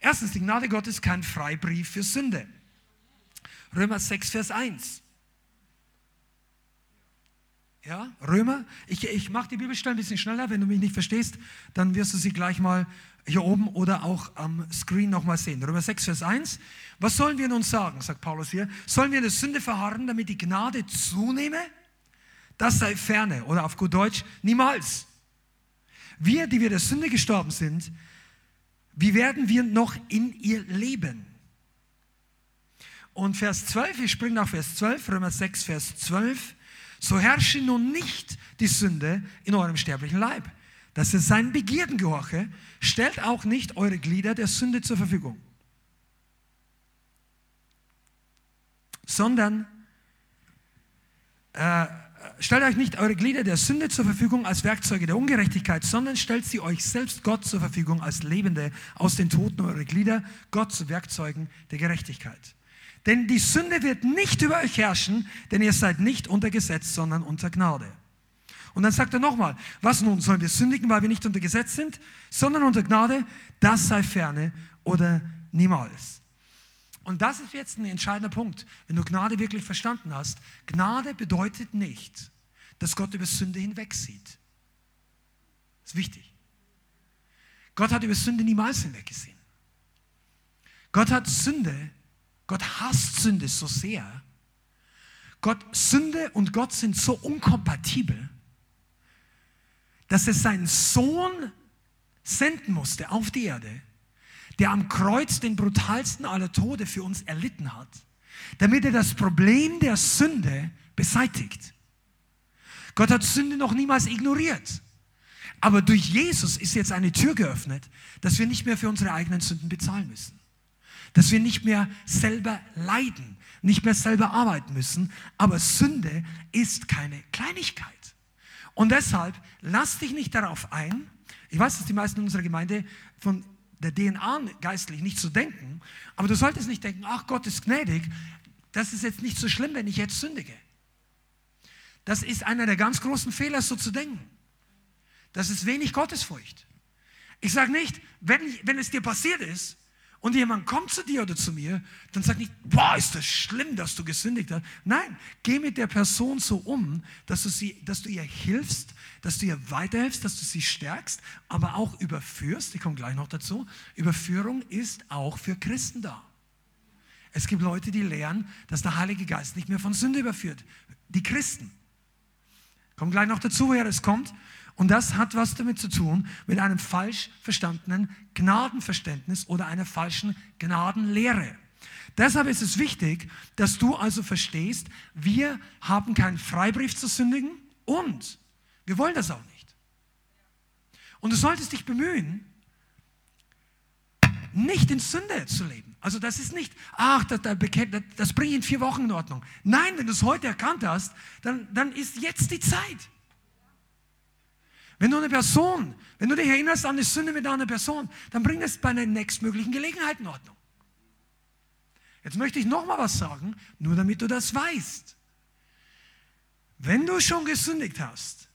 [SPEAKER 2] Erstens, die Gnade Gottes ist kein Freibrief für Sünde. Römer 6, Vers 1. Ja, Römer, ich, ich mache die Bibelstelle ein bisschen schneller. Wenn du mich nicht verstehst, dann wirst du sie gleich mal hier oben oder auch am Screen nochmal sehen. Römer 6, Vers 1. Was sollen wir nun sagen, sagt Paulus hier? Sollen wir in der Sünde verharren, damit die Gnade zunehme? Das sei ferne oder auf gut Deutsch niemals. Wir, die wir der Sünde gestorben sind, wie werden wir noch in ihr leben? Und Vers 12, ich springe nach Vers 12, Römer 6, Vers 12 so herrsche nun nicht die Sünde in eurem sterblichen Leib, dass ihr seinen Begierden gehorche, stellt auch nicht eure Glieder der Sünde zur Verfügung, sondern äh, stellt euch nicht eure Glieder der Sünde zur Verfügung als Werkzeuge der Ungerechtigkeit, sondern stellt sie euch selbst Gott zur Verfügung als Lebende aus den Toten eure Glieder, Gott zu Werkzeugen der Gerechtigkeit. Denn die Sünde wird nicht über euch herrschen, denn ihr seid nicht unter Gesetz, sondern unter Gnade. Und dann sagt er nochmal, was nun, sollen wir sündigen, weil wir nicht unter Gesetz sind, sondern unter Gnade? Das sei ferne oder niemals. Und das ist jetzt ein entscheidender Punkt, wenn du Gnade wirklich verstanden hast. Gnade bedeutet nicht, dass Gott über Sünde hinwegsieht. Das ist wichtig. Gott hat über Sünde niemals hinweggesehen. Gott hat Sünde Gott hasst Sünde so sehr. Gott, Sünde und Gott sind so unkompatibel, dass er seinen Sohn senden musste auf die Erde, der am Kreuz den brutalsten aller Tode für uns erlitten hat, damit er das Problem der Sünde beseitigt. Gott hat Sünde noch niemals ignoriert. Aber durch Jesus ist jetzt eine Tür geöffnet, dass wir nicht mehr für unsere eigenen Sünden bezahlen müssen dass wir nicht mehr selber leiden, nicht mehr selber arbeiten müssen. Aber Sünde ist keine Kleinigkeit. Und deshalb lass dich nicht darauf ein. Ich weiß, dass die meisten in unserer Gemeinde von der DNA geistlich nicht so denken, aber du solltest nicht denken, ach Gott ist gnädig, das ist jetzt nicht so schlimm, wenn ich jetzt sündige. Das ist einer der ganz großen Fehler, so zu denken. Das ist wenig Gottesfurcht. Ich sage nicht, wenn, wenn es dir passiert ist, und jemand kommt zu dir oder zu mir, dann sag nicht, boah, ist das schlimm, dass du gesündigt hast. Nein, geh mit der Person so um, dass du, sie, dass du ihr hilfst, dass du ihr weiterhilfst, dass du sie stärkst, aber auch überführst. Ich komme gleich noch dazu. Überführung ist auch für Christen da. Es gibt Leute, die lehren, dass der Heilige Geist nicht mehr von Sünde überführt. Die Christen. Ich komme gleich noch dazu, woher das kommt. Und das hat was damit zu tun, mit einem falsch verstandenen Gnadenverständnis oder einer falschen Gnadenlehre. Deshalb ist es wichtig, dass du also verstehst, wir haben keinen Freibrief zu sündigen und wir wollen das auch nicht. Und du solltest dich bemühen, nicht in Sünde zu leben. Also das ist nicht, ach, das, das, bringe ich in vier Wochen in Ordnung. Nein, wenn du es heute erkannt hast, dann, dann ist jetzt die Zeit. Wenn du eine Person, wenn du dich erinnerst an eine Sünde mit einer Person, dann bring das bei einer nächstmöglichen Gelegenheit in Ordnung. Jetzt möchte ich noch mal was sagen, nur damit du das weißt. Wenn du schon gesündigt hast,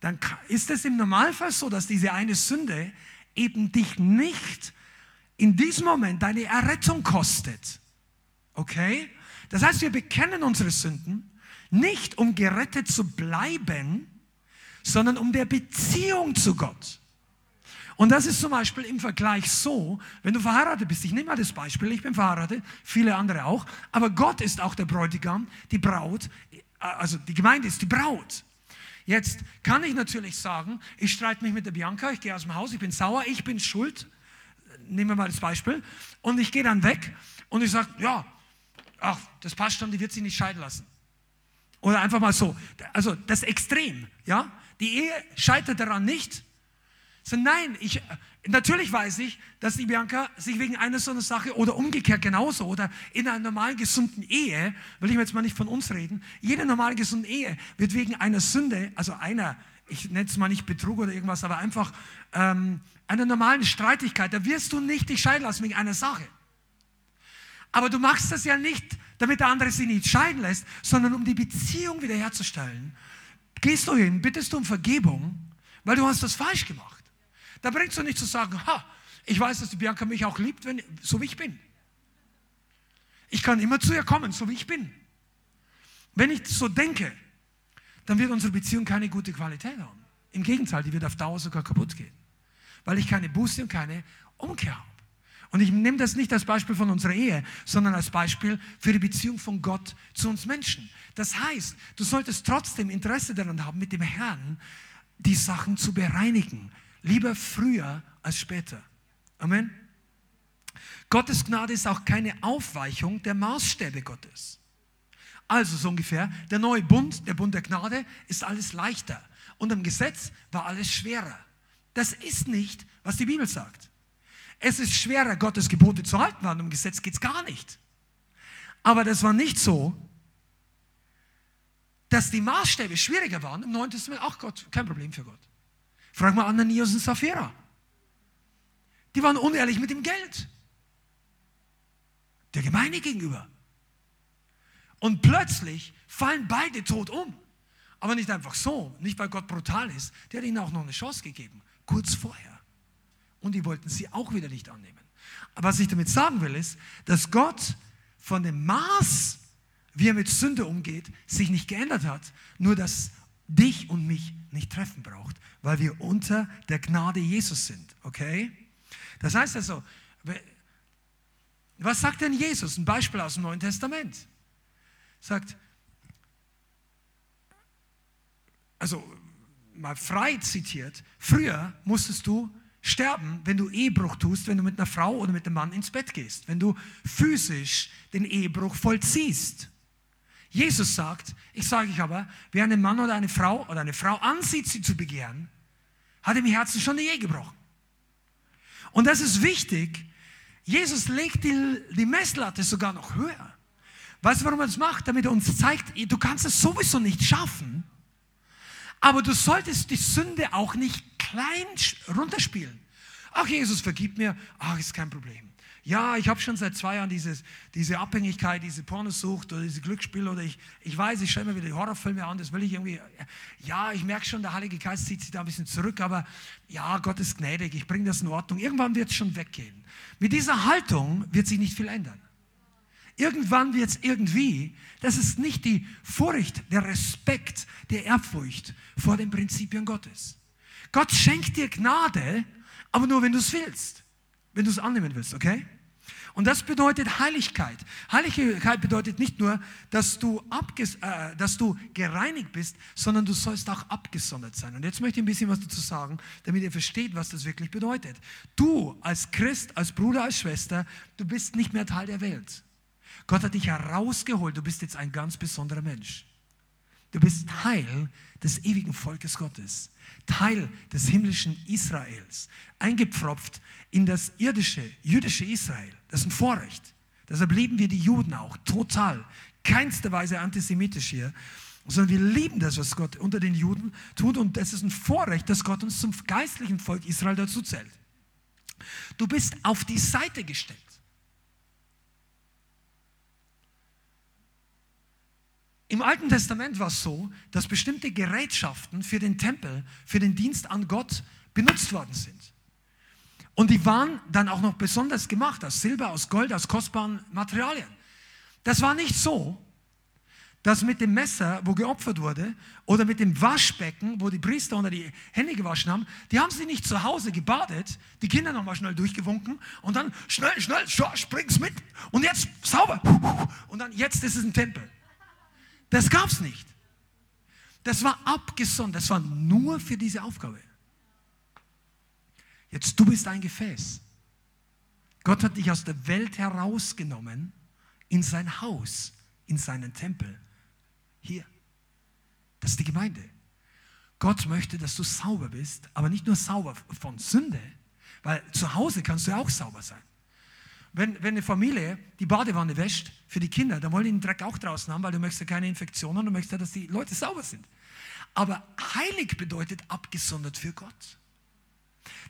[SPEAKER 2] dann ist es im Normalfall so, dass diese eine Sünde eben dich nicht in diesem Moment deine Errettung kostet. Okay? Das heißt, wir bekennen unsere Sünden nicht, um gerettet zu bleiben, sondern um der Beziehung zu Gott. Und das ist zum Beispiel im Vergleich so, wenn du verheiratet bist. Ich nehme mal das Beispiel, ich bin verheiratet, viele andere auch, aber Gott ist auch der Bräutigam, die Braut, also die Gemeinde ist die Braut. Jetzt kann ich natürlich sagen, ich streite mich mit der Bianca, ich gehe aus dem Haus, ich bin sauer, ich bin schuld. Nehmen wir mal das Beispiel. Und ich gehe dann weg und ich sage, ja, ach, das passt schon, die wird sich nicht scheiden lassen. Oder einfach mal so. Also das Extrem, ja. Die Ehe scheitert daran nicht. So, nein, ich, natürlich weiß ich, dass die Bianca sich wegen einer so einer Sache oder umgekehrt genauso oder in einer normalen gesunden Ehe, will ich jetzt mal nicht von uns reden, jede normale gesunde Ehe wird wegen einer Sünde, also einer, ich nenne es mal nicht Betrug oder irgendwas, aber einfach ähm, einer normalen Streitigkeit, da wirst du nicht dich scheiden lassen wegen einer Sache. Aber du machst das ja nicht, damit der andere sich nicht scheiden lässt, sondern um die Beziehung wiederherzustellen. Gehst du hin, bittest du um Vergebung, weil du hast das falsch gemacht. Da bringst du nicht zu sagen, ha, ich weiß, dass die Bianca mich auch liebt, wenn, so wie ich bin. Ich kann immer zu ihr kommen, so wie ich bin. Wenn ich so denke, dann wird unsere Beziehung keine gute Qualität haben. Im Gegenteil, die wird auf Dauer sogar kaputt gehen. Weil ich keine Buße und keine Umkehr habe. Und ich nehme das nicht als Beispiel von unserer Ehe, sondern als Beispiel für die Beziehung von Gott zu uns Menschen. Das heißt, du solltest trotzdem Interesse daran haben, mit dem Herrn die Sachen zu bereinigen. Lieber früher als später. Amen. Gottes Gnade ist auch keine Aufweichung der Maßstäbe Gottes. Also so ungefähr, der neue Bund, der Bund der Gnade, ist alles leichter. Und am Gesetz war alles schwerer. Das ist nicht, was die Bibel sagt. Es ist schwerer, Gottes Gebote zu halten, weil um Gesetz geht es gar nicht. Aber das war nicht so, dass die Maßstäbe schwieriger waren im Neuen Testament. Ach Gott, kein Problem für Gott. Frag mal Ananias und Sapphira. Die waren unehrlich mit dem Geld. Der Gemeinde gegenüber. Und plötzlich fallen beide tot um. Aber nicht einfach so, nicht weil Gott brutal ist. Der hat ihnen auch noch eine Chance gegeben, kurz vorher. Und die wollten sie auch wieder nicht annehmen. Aber was ich damit sagen will, ist, dass Gott von dem Maß, wie er mit Sünde umgeht, sich nicht geändert hat, nur dass dich und mich nicht treffen braucht, weil wir unter der Gnade Jesus sind. Okay? Das heißt also, was sagt denn Jesus? Ein Beispiel aus dem Neuen Testament. Sagt, also mal frei zitiert, früher musstest du sterben, wenn du Ehebruch tust, wenn du mit einer Frau oder mit einem Mann ins Bett gehst, wenn du physisch den Ehebruch vollziehst. Jesus sagt, ich sage euch aber, wer einen Mann oder eine Frau oder eine Frau ansieht, sie zu begehren, hat im Herzen schon die Ehe gebrochen. Und das ist wichtig. Jesus legt die, die Messlatte sogar noch höher. Weißt du, warum er das macht? Damit er uns zeigt, du kannst es sowieso nicht schaffen, aber du solltest die Sünde auch nicht klein runterspielen. Ach, Jesus, vergib mir. Ach, ist kein Problem. Ja, ich habe schon seit zwei Jahren dieses, diese Abhängigkeit, diese Pornosucht oder diese Glücksspiel oder ich, ich weiß, ich schaue mir wieder die Horrorfilme an, das will ich irgendwie, ja, ich merke schon, der Heilige Geist zieht sich da ein bisschen zurück, aber ja, Gott ist gnädig, ich bringe das in Ordnung. Irgendwann wird es schon weggehen. Mit dieser Haltung wird sich nicht viel ändern. Irgendwann wird es irgendwie, das ist nicht die Furcht, der Respekt, der Ehrfurcht vor den Prinzipien Gottes. Gott schenkt dir Gnade, aber nur wenn du es willst, wenn du es annehmen willst, okay? Und das bedeutet Heiligkeit. Heiligkeit bedeutet nicht nur, dass du, äh, dass du gereinigt bist, sondern du sollst auch abgesondert sein. Und jetzt möchte ich ein bisschen was dazu sagen, damit ihr versteht, was das wirklich bedeutet. Du als Christ, als Bruder, als Schwester, du bist nicht mehr Teil der Welt. Gott hat dich herausgeholt, du bist jetzt ein ganz besonderer Mensch. Du bist Teil des ewigen Volkes Gottes, Teil des himmlischen Israels, eingepfropft in das irdische, jüdische Israel. Das ist ein Vorrecht. Deshalb lieben wir die Juden auch total, keinster Weise antisemitisch hier. sondern wir lieben das, was Gott unter den Juden tut und es ist ein Vorrecht, dass Gott uns zum geistlichen Volk Israel dazu zählt. Du bist auf die Seite gestellt. Im Alten Testament war es so, dass bestimmte Gerätschaften für den Tempel, für den Dienst an Gott benutzt worden sind. Und die waren dann auch noch besonders gemacht aus Silber, aus Gold, aus kostbaren Materialien. Das war nicht so, dass mit dem Messer, wo geopfert wurde, oder mit dem Waschbecken, wo die Priester unter die Hände gewaschen haben, die haben sie nicht zu Hause gebadet, die Kinder nochmal schnell durchgewunken und dann schnell, schnell, spring's mit und jetzt sauber. Und dann jetzt ist es ein Tempel. Das gab es nicht. Das war abgesondert, das war nur für diese Aufgabe. Jetzt du bist ein Gefäß. Gott hat dich aus der Welt herausgenommen in sein Haus, in seinen Tempel. Hier. Das ist die Gemeinde. Gott möchte, dass du sauber bist, aber nicht nur sauber von Sünde, weil zu Hause kannst du ja auch sauber sein. Wenn, wenn eine Familie die Badewanne wäscht für die Kinder, dann wollen die den Dreck auch draußen haben, weil du möchtest ja keine Infektionen, du möchtest ja, dass die Leute sauber sind. Aber heilig bedeutet abgesondert für Gott.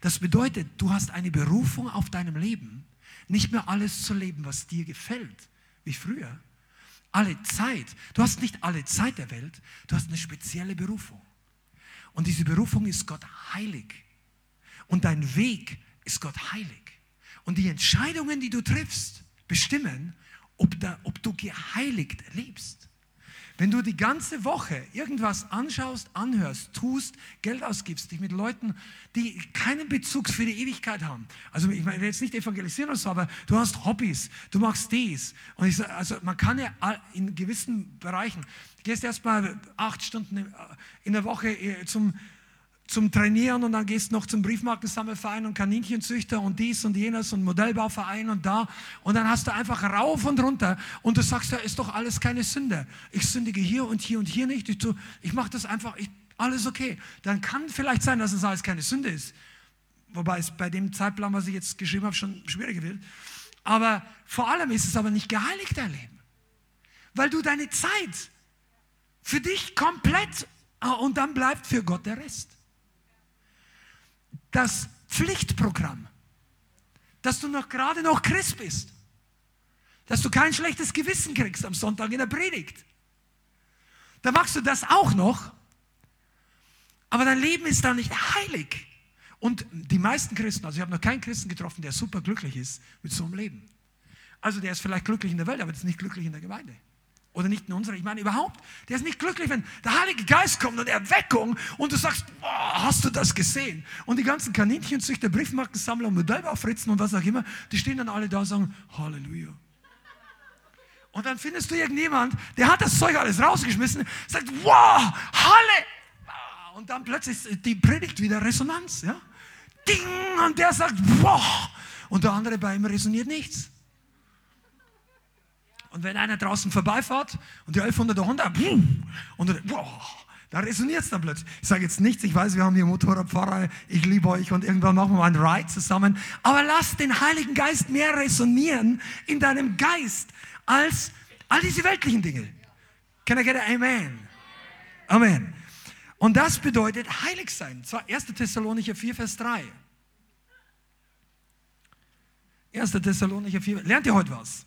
[SPEAKER 2] Das bedeutet, du hast eine Berufung auf deinem Leben, nicht mehr alles zu leben, was dir gefällt, wie früher. Alle Zeit. Du hast nicht alle Zeit der Welt, du hast eine spezielle Berufung. Und diese Berufung ist Gott heilig. Und dein Weg ist Gott heilig. Und die Entscheidungen, die du triffst, bestimmen, ob, da, ob du geheiligt lebst. Wenn du die ganze Woche irgendwas anschaust, anhörst, tust, Geld ausgibst, dich mit Leuten, die keinen Bezug für die Ewigkeit haben. Also ich meine jetzt nicht evangelisieren oder so, aber du hast Hobbys, du machst dies. Und ich sage, also man kann ja in gewissen Bereichen, du gehst erst mal acht Stunden in der Woche äh, zum zum Trainieren und dann gehst du noch zum Briefmarkensammelverein und Kaninchenzüchter und dies und jenes und Modellbauverein und da und dann hast du einfach rauf und runter und du sagst, ja, ist doch alles keine Sünde. Ich sündige hier und hier und hier nicht. Ich, ich mache das einfach, ich, alles okay. Dann kann vielleicht sein, dass es alles keine Sünde ist. Wobei es bei dem Zeitplan, was ich jetzt geschrieben habe, schon schwieriger wird. Aber vor allem ist es aber nicht geheiligt, dein Leben. Weil du deine Zeit für dich komplett ah, und dann bleibt für Gott der Rest das Pflichtprogramm, dass du noch gerade noch Christ bist, dass du kein schlechtes Gewissen kriegst am Sonntag in der Predigt. Da machst du das auch noch, aber dein Leben ist da nicht heilig. Und die meisten Christen, also ich habe noch keinen Christen getroffen, der super glücklich ist mit so einem Leben. Also der ist vielleicht glücklich in der Welt, aber ist nicht glücklich in der Gemeinde. Oder nicht in unserer, ich meine überhaupt, der ist nicht glücklich, wenn der Heilige Geist kommt und Erweckung und du sagst, boah, hast du das gesehen? Und die ganzen Kaninchenzüchter, Briefmarkensammler und Modellbaufritzen und was auch immer, die stehen dann alle da und sagen, Halleluja. Und dann findest du irgendjemand, der hat das Zeug alles rausgeschmissen, sagt, wow, Halle. Und dann plötzlich die Predigt wieder Resonanz, ja. Ding, und der sagt, wow. Und der andere bei ihm resoniert nichts. Und wenn einer draußen vorbeifährt und die 1100 Honda, und boah, da resoniert es dann plötzlich. Ich sage jetzt nichts, ich weiß, wir haben hier Motorradfahrer, ich liebe euch und irgendwann machen wir mal einen Ride zusammen. Aber lass den Heiligen Geist mehr resonieren in deinem Geist als all diese weltlichen Dinge. Can I get an Amen? Amen. Und das bedeutet heilig sein. Zwar 1. Thessalonicher 4, Vers 3. 1. Thessalonicher 4, lernt ihr heute was?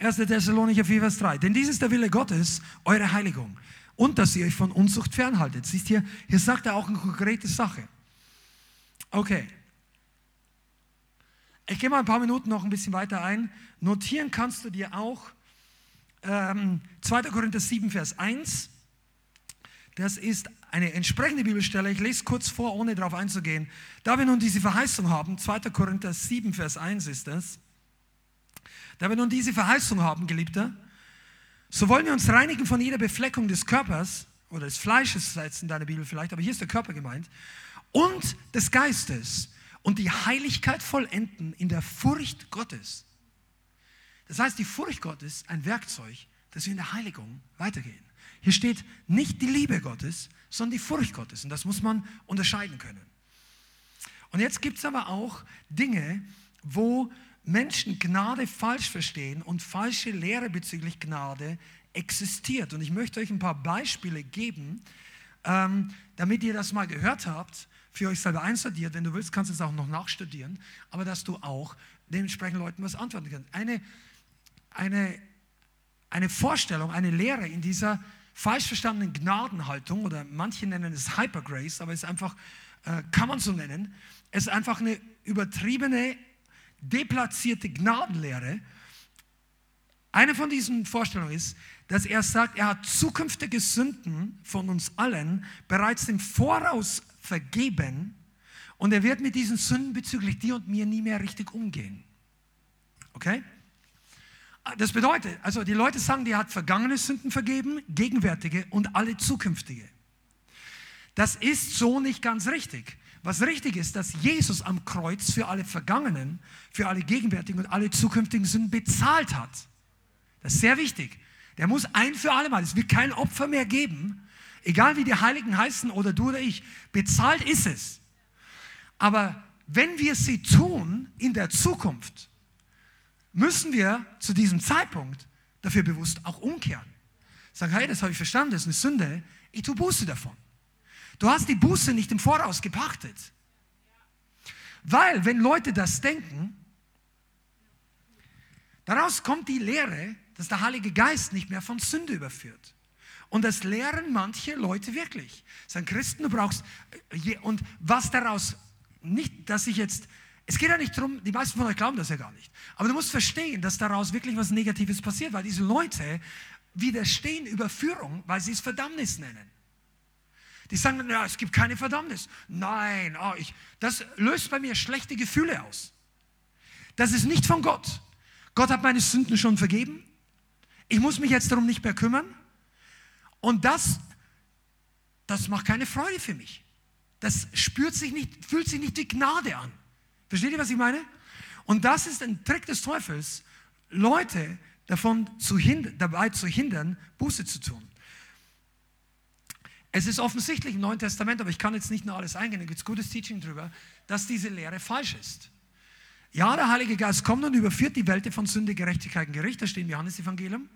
[SPEAKER 2] 1. Thessalonicher 4, Vers 3. Denn dies ist der Wille Gottes, eure Heiligung. Und dass ihr euch von Unzucht fernhaltet. Siehst hier, hier sagt er auch eine konkrete Sache. Okay. Ich gehe mal ein paar Minuten noch ein bisschen weiter ein. Notieren kannst du dir auch ähm, 2. Korinther 7, Vers 1. Das ist eine entsprechende Bibelstelle. Ich lese kurz vor, ohne darauf einzugehen. Da wir nun diese Verheißung haben, 2. Korinther 7, Vers 1 ist das. Da wir nun diese Verheißung haben, Geliebter, so wollen wir uns reinigen von jeder Befleckung des Körpers oder des Fleisches, jetzt in deiner Bibel vielleicht, aber hier ist der Körper gemeint, und des Geistes und die Heiligkeit vollenden in der Furcht Gottes. Das heißt, die Furcht Gottes ein Werkzeug, dass wir in der Heiligung weitergehen. Hier steht nicht die Liebe Gottes, sondern die Furcht Gottes. Und das muss man unterscheiden können. Und jetzt gibt es aber auch Dinge, wo Menschen Gnade falsch verstehen und falsche Lehre bezüglich Gnade existiert. Und ich möchte euch ein paar Beispiele geben, ähm, damit ihr das mal gehört habt, für euch selber einstudiert. Wenn du willst, kannst du es auch noch nachstudieren, aber dass du auch dementsprechend Leuten was antworten kannst. Eine, eine, eine Vorstellung, eine Lehre in dieser falsch verstandenen Gnadenhaltung, oder manche nennen es Hypergrace, aber es ist einfach, äh, kann man so nennen, es ist einfach eine übertriebene, deplatzierte Gnadenlehre. Eine von diesen Vorstellungen ist, dass er sagt, er hat zukünftige Sünden von uns allen bereits im Voraus vergeben und er wird mit diesen Sünden bezüglich dir und mir nie mehr richtig umgehen. Okay? Das bedeutet, also die Leute sagen, die hat vergangene Sünden vergeben, gegenwärtige und alle zukünftige. Das ist so nicht ganz richtig. Was richtig ist, dass Jesus am Kreuz für alle vergangenen, für alle gegenwärtigen und alle zukünftigen Sünden bezahlt hat. Das ist sehr wichtig. Der muss ein für alle Mal. Es wird kein Opfer mehr geben, egal wie die Heiligen heißen oder du oder ich. Bezahlt ist es. Aber wenn wir sie tun in der Zukunft, müssen wir zu diesem Zeitpunkt dafür bewusst auch umkehren. Sagen, hey, das habe ich verstanden, das ist eine Sünde, ich tue Buße davon. Du hast die Buße nicht im Voraus gepachtet. Weil, wenn Leute das denken, daraus kommt die Lehre, dass der Heilige Geist nicht mehr von Sünde überführt. Und das lehren manche Leute wirklich. Sagen Christen, du brauchst, und was daraus, nicht, dass ich jetzt es geht ja nicht darum, die meisten von euch glauben das ja gar nicht. Aber du musst verstehen, dass daraus wirklich was Negatives passiert, weil diese Leute widerstehen Überführung, weil sie es Verdammnis nennen. Die sagen ja, es gibt keine Verdammnis. Nein, oh, ich, das löst bei mir schlechte Gefühle aus. Das ist nicht von Gott. Gott hat meine Sünden schon vergeben. Ich muss mich jetzt darum nicht mehr kümmern. Und das, das macht keine Freude für mich. Das spürt sich nicht, fühlt sich nicht wie Gnade an. Versteht ihr, was ich meine? Und das ist ein Trick des Teufels, Leute davon zu hindern, dabei zu hindern, Buße zu tun. Es ist offensichtlich im Neuen Testament, aber ich kann jetzt nicht nur alles eingehen, da gibt es gutes Teaching drüber, dass diese Lehre falsch ist. Ja, der Heilige Geist kommt und überführt die Welt von Sünde, Gerechtigkeit und Gericht, da steht im Johannesevangelium.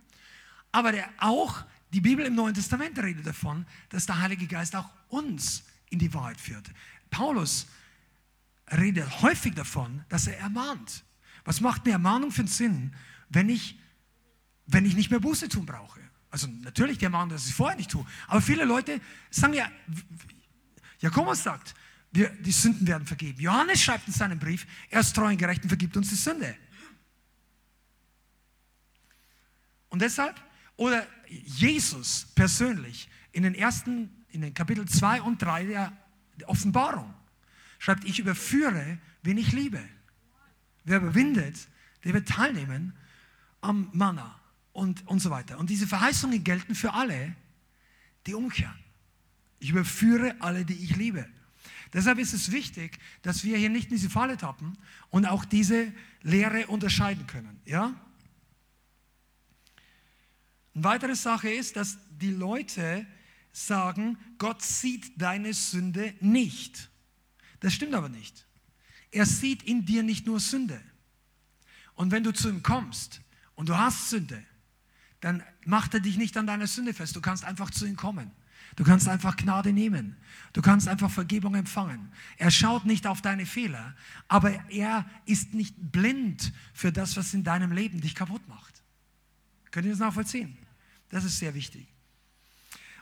[SPEAKER 2] Aber der auch, die Bibel im Neuen Testament redet davon, dass der Heilige Geist auch uns in die Wahrheit führt. Paulus redet häufig davon, dass er ermahnt. Was macht eine Ermahnung für einen Sinn, wenn ich, wenn ich nicht mehr Buße tun brauche? Also natürlich die Ermahnung, dass ich vorher nicht tue. Aber viele Leute sagen ja, Jakobus sagt, wir, die Sünden werden vergeben. Johannes schreibt in seinem Brief, er ist treu und gerecht und vergibt uns die Sünde. Und deshalb, oder Jesus persönlich in den ersten, in den Kapitel 2 und 3 der Offenbarung, schreibt, ich überführe, wen ich liebe. Wer überwindet, der wird teilnehmen am Manna und, und so weiter. Und diese Verheißungen gelten für alle, die umkehren. Ich überführe alle, die ich liebe. Deshalb ist es wichtig, dass wir hier nicht in diese Falle tappen und auch diese Lehre unterscheiden können. Ja? Eine weitere Sache ist, dass die Leute sagen, Gott sieht deine Sünde nicht. Das stimmt aber nicht. Er sieht in dir nicht nur Sünde. Und wenn du zu ihm kommst und du hast Sünde, dann macht er dich nicht an deiner Sünde fest. Du kannst einfach zu ihm kommen. Du kannst einfach Gnade nehmen. Du kannst einfach Vergebung empfangen. Er schaut nicht auf deine Fehler, aber er ist nicht blind für das, was in deinem Leben dich kaputt macht. Könnt ihr das nachvollziehen? Das ist sehr wichtig.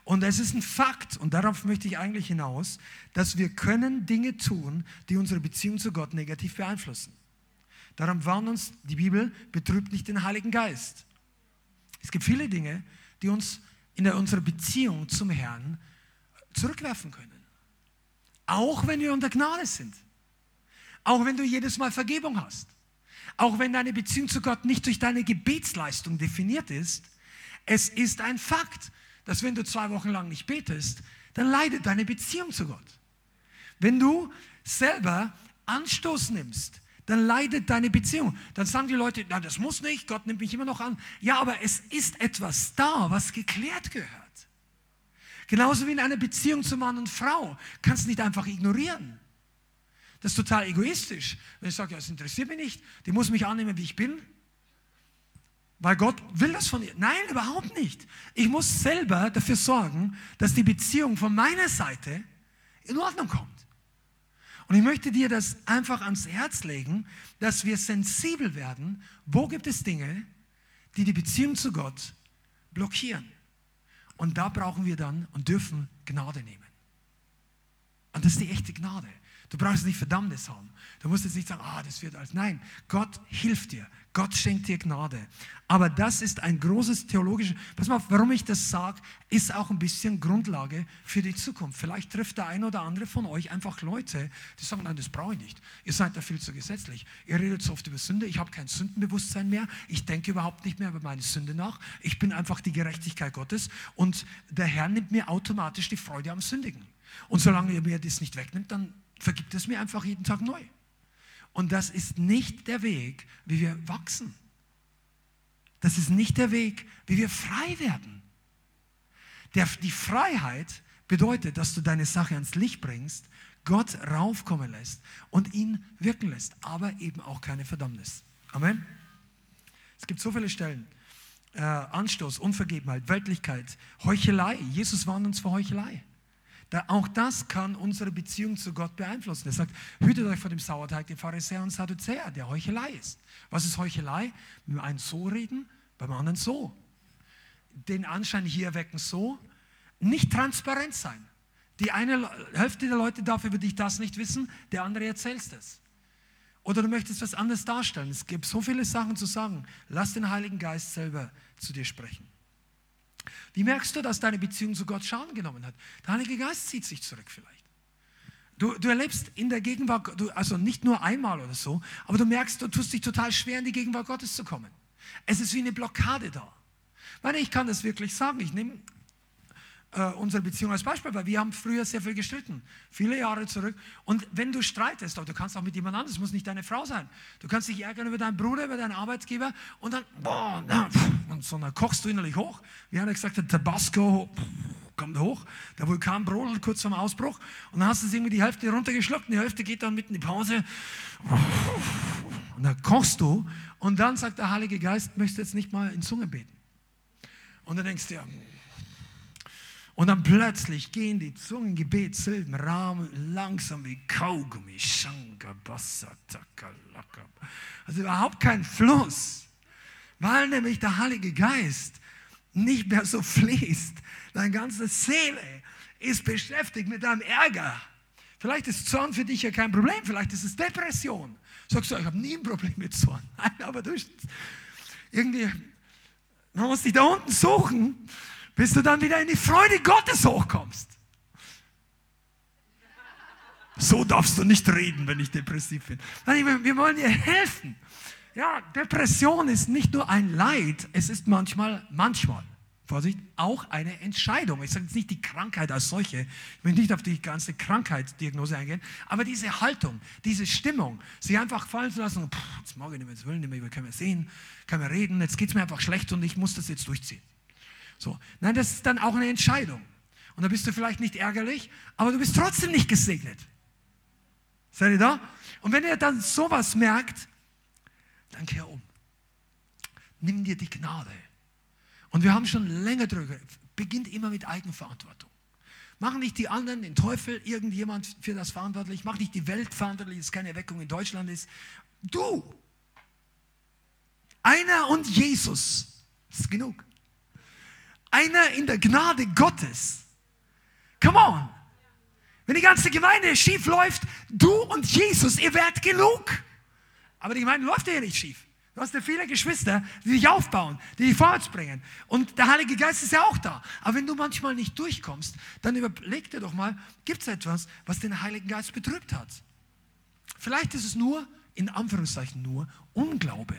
[SPEAKER 2] Und es ist ein Fakt, und darauf möchte ich eigentlich hinaus, dass wir können Dinge tun, die unsere Beziehung zu Gott negativ beeinflussen. Darum warnt uns die Bibel, betrübt nicht den Heiligen Geist. Es gibt viele Dinge, die uns in unserer Beziehung zum Herrn zurückwerfen können. Auch wenn wir unter Gnade sind. Auch wenn du jedes Mal Vergebung hast. Auch wenn deine Beziehung zu Gott nicht durch deine Gebetsleistung definiert ist. Es ist ein Fakt, dass wenn du zwei Wochen lang nicht betest, dann leidet deine Beziehung zu Gott. Wenn du selber Anstoß nimmst, dann leidet deine Beziehung. Dann sagen die Leute, na, das muss nicht, Gott nimmt mich immer noch an. Ja, aber es ist etwas da, was geklärt gehört. Genauso wie in einer Beziehung zu Mann und Frau. Kannst du nicht einfach ignorieren. Das ist total egoistisch. Wenn ich sage, ja, es interessiert mich nicht, die muss mich annehmen, wie ich bin. Weil Gott will das von ihr. Nein, überhaupt nicht. Ich muss selber dafür sorgen, dass die Beziehung von meiner Seite in Ordnung kommt. Und ich möchte dir das einfach ans Herz legen, dass wir sensibel werden. Wo gibt es Dinge, die die Beziehung zu Gott blockieren? Und da brauchen wir dann und dürfen Gnade nehmen. Und das ist die echte Gnade. Du brauchst nicht Verdammnis haben. Du musst jetzt nicht sagen, ah, das wird alles. Nein, Gott hilft dir. Gott schenkt dir Gnade. Aber das ist ein großes theologisches, pass mal warum ich das sage, ist auch ein bisschen Grundlage für die Zukunft. Vielleicht trifft der eine oder andere von euch einfach Leute, die sagen, nein, das brauche ich nicht. Ihr seid da viel zu gesetzlich. Ihr redet so oft über Sünde. Ich habe kein Sündenbewusstsein mehr. Ich denke überhaupt nicht mehr über meine Sünde nach. Ich bin einfach die Gerechtigkeit Gottes und der Herr nimmt mir automatisch die Freude am Sündigen. Und solange er mir das nicht wegnimmt, dann vergibt es mir einfach jeden Tag neu. Und das ist nicht der Weg, wie wir wachsen. Das ist nicht der Weg, wie wir frei werden. Der, die Freiheit bedeutet, dass du deine Sache ans Licht bringst, Gott raufkommen lässt und ihn wirken lässt, aber eben auch keine Verdammnis. Amen. Es gibt so viele Stellen. Äh, Anstoß, Unvergebenheit, Weltlichkeit, Heuchelei. Jesus warnt uns vor Heuchelei. Auch das kann unsere Beziehung zu Gott beeinflussen. Er sagt, hütet euch vor dem Sauerteig der Pharisäer und Sadduzäer, der Heuchelei ist. Was ist Heuchelei? Mit dem einen so reden, beim anderen so. Den Anschein hier wecken so. Nicht transparent sein. Die eine Hälfte der Leute darf über dich das nicht wissen, der andere erzählst es. Oder du möchtest was anderes darstellen. Es gibt so viele Sachen zu sagen. Lass den Heiligen Geist selber zu dir sprechen. Wie merkst du, dass deine Beziehung zu Gott Schaden genommen hat? Der Heilige Geist zieht sich zurück vielleicht. Du, du erlebst in der Gegenwart, du, also nicht nur einmal oder so, aber du merkst, du tust dich total schwer, in die Gegenwart Gottes zu kommen. Es ist wie eine Blockade da. Ich meine, ich kann das wirklich sagen. Ich nehme äh, unsere Beziehung als Beispiel, weil wir haben früher sehr viel gestritten, viele Jahre zurück. Und wenn du streitest, aber du kannst auch mit jemand anderem, es muss nicht deine Frau sein. Du kannst dich ärgern über deinen Bruder, über deinen Arbeitgeber und dann, boah, und so, dann kochst du innerlich hoch. Wie einer gesagt hat, Tabasco kommt hoch, der Vulkan brodelt kurz vorm Ausbruch und dann hast du irgendwie die Hälfte runtergeschluckt und die Hälfte geht dann mitten in die Pause. Und dann kochst du und dann sagt der Heilige Geist, möchtest jetzt nicht mal in Zunge beten? Und dann denkst du dir, und dann plötzlich gehen die Zungengebetssilben langsam wie Kaugummi. Also überhaupt kein Fluss, weil nämlich der Heilige Geist nicht mehr so fließt. Deine ganze Seele ist beschäftigt mit deinem Ärger. Vielleicht ist Zorn für dich ja kein Problem, vielleicht ist es Depression. Sagst du, ich habe nie ein Problem mit Zorn. Nein, aber du irgendwie, man muss dich da unten suchen bis du dann wieder in die Freude Gottes hochkommst. So darfst du nicht reden, wenn ich depressiv bin. Wir wollen dir helfen. Ja, Depression ist nicht nur ein Leid, es ist manchmal, manchmal, Vorsicht, auch eine Entscheidung. Ich sage jetzt nicht die Krankheit als solche, ich will nicht auf die ganze Krankheitsdiagnose eingehen, aber diese Haltung, diese Stimmung, sie einfach fallen zu lassen, pff, jetzt mag ich nicht mehr, jetzt will ich nicht mehr, können wir sehen, können wir reden, jetzt geht es mir einfach schlecht und ich muss das jetzt durchziehen. So. Nein, das ist dann auch eine Entscheidung. Und da bist du vielleicht nicht ärgerlich, aber du bist trotzdem nicht gesegnet. Seid ihr da? Und wenn ihr dann sowas merkt, dann kehr um. Nimm dir die Gnade. Und wir haben schon länger drüber, beginnt immer mit Eigenverantwortung. Mach nicht die anderen, den Teufel, irgendjemand für das verantwortlich. Mach nicht die Welt verantwortlich, dass keine Erweckung in Deutschland ist. Du. Einer und Jesus. Das ist genug einer in der Gnade Gottes. Come on. Wenn die ganze Gemeinde schief läuft, du und Jesus, ihr werdet genug. Aber die Gemeinde läuft ja nicht schief. Du hast ja viele Geschwister, die dich aufbauen, die dich vorwärts bringen. Und der Heilige Geist ist ja auch da. Aber wenn du manchmal nicht durchkommst, dann überleg dir doch mal, gibt es etwas, was den Heiligen Geist betrübt hat? Vielleicht ist es nur, in Anführungszeichen nur, Unglaube.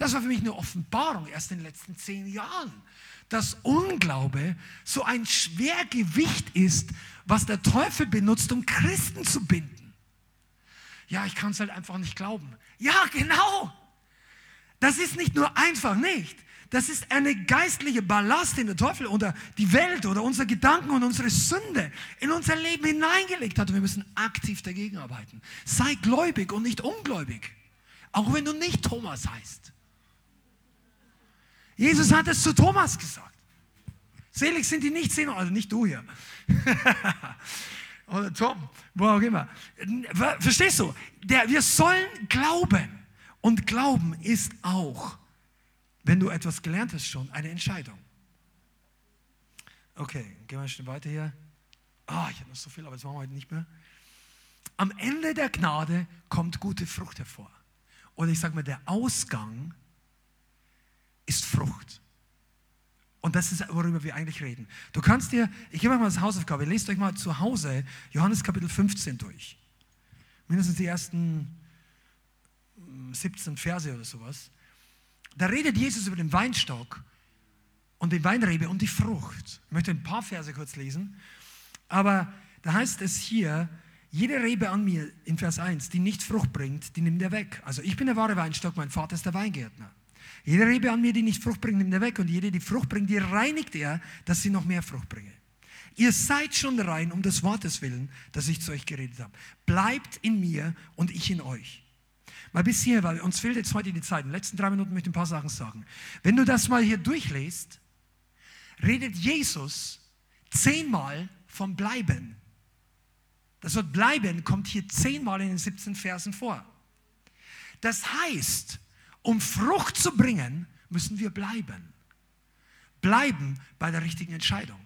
[SPEAKER 2] Das war für mich eine Offenbarung erst in den letzten zehn Jahren dass Unglaube so ein Schwergewicht ist, was der Teufel benutzt, um Christen zu binden. Ja, ich kann es halt einfach nicht glauben. Ja, genau. Das ist nicht nur einfach nicht. Das ist eine geistliche Ballast, den der Teufel oder die Welt oder unsere Gedanken und unsere Sünde in unser Leben hineingelegt hat. Und wir müssen aktiv dagegen arbeiten. Sei gläubig und nicht ungläubig. Auch wenn du nicht Thomas heißt. Jesus hat es zu Thomas gesagt. Selig sind die nicht sehen, also nicht du hier. Oder Tom, wo auch immer. Verstehst du? Der, wir sollen glauben. Und Glauben ist auch, wenn du etwas gelernt hast schon, eine Entscheidung. Okay, gehen wir ein bisschen weiter hier. Ah, oh, ich habe noch so viel, aber das machen wir heute nicht mehr. Am Ende der Gnade kommt gute Frucht hervor. Oder ich sage mal, der Ausgang ist Frucht. Und das ist, worüber wir eigentlich reden. Du kannst dir, ich gebe euch mal als Hausaufgabe, lest euch mal zu Hause Johannes Kapitel 15 durch. Mindestens die ersten 17 hm, Verse oder sowas. Da redet Jesus über den Weinstock und die Weinrebe und die Frucht. Ich möchte ein paar Verse kurz lesen. Aber da heißt es hier, jede Rebe an mir in Vers 1, die nicht Frucht bringt, die nimmt er weg. Also ich bin der wahre Weinstock, mein Vater ist der Weingärtner. Jede Rebe an mir, die nicht Frucht bringt, nimmt er weg. Und jede, die Frucht bringt, die reinigt er, dass sie noch mehr Frucht bringe. Ihr seid schon rein um des Wortes willen, das ich zu euch geredet habe. Bleibt in mir und ich in euch. Mal bis hier, weil uns fehlt jetzt heute die Zeit. In den letzten drei Minuten möchte ich ein paar Sachen sagen. Wenn du das mal hier durchlässt, redet Jesus zehnmal vom Bleiben. Das Wort bleiben kommt hier zehnmal in den 17 Versen vor. Das heißt, um Frucht zu bringen, müssen wir bleiben. Bleiben bei der richtigen Entscheidung.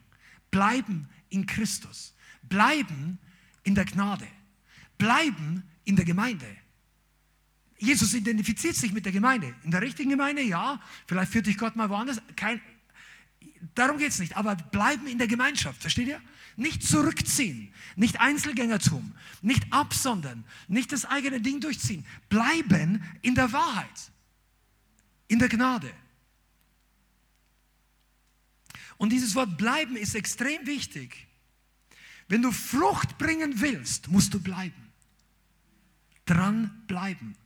[SPEAKER 2] Bleiben in Christus. Bleiben in der Gnade. Bleiben in der Gemeinde. Jesus identifiziert sich mit der Gemeinde. In der richtigen Gemeinde, ja. Vielleicht führt dich Gott mal woanders. Kein, darum geht es nicht. Aber bleiben in der Gemeinschaft. Versteht ihr? Nicht zurückziehen, nicht Einzelgängertum, nicht absondern, nicht das eigene Ding durchziehen. Bleiben in der Wahrheit, in der Gnade. Und dieses Wort bleiben ist extrem wichtig. Wenn du Frucht bringen willst, musst du bleiben. Dran bleiben.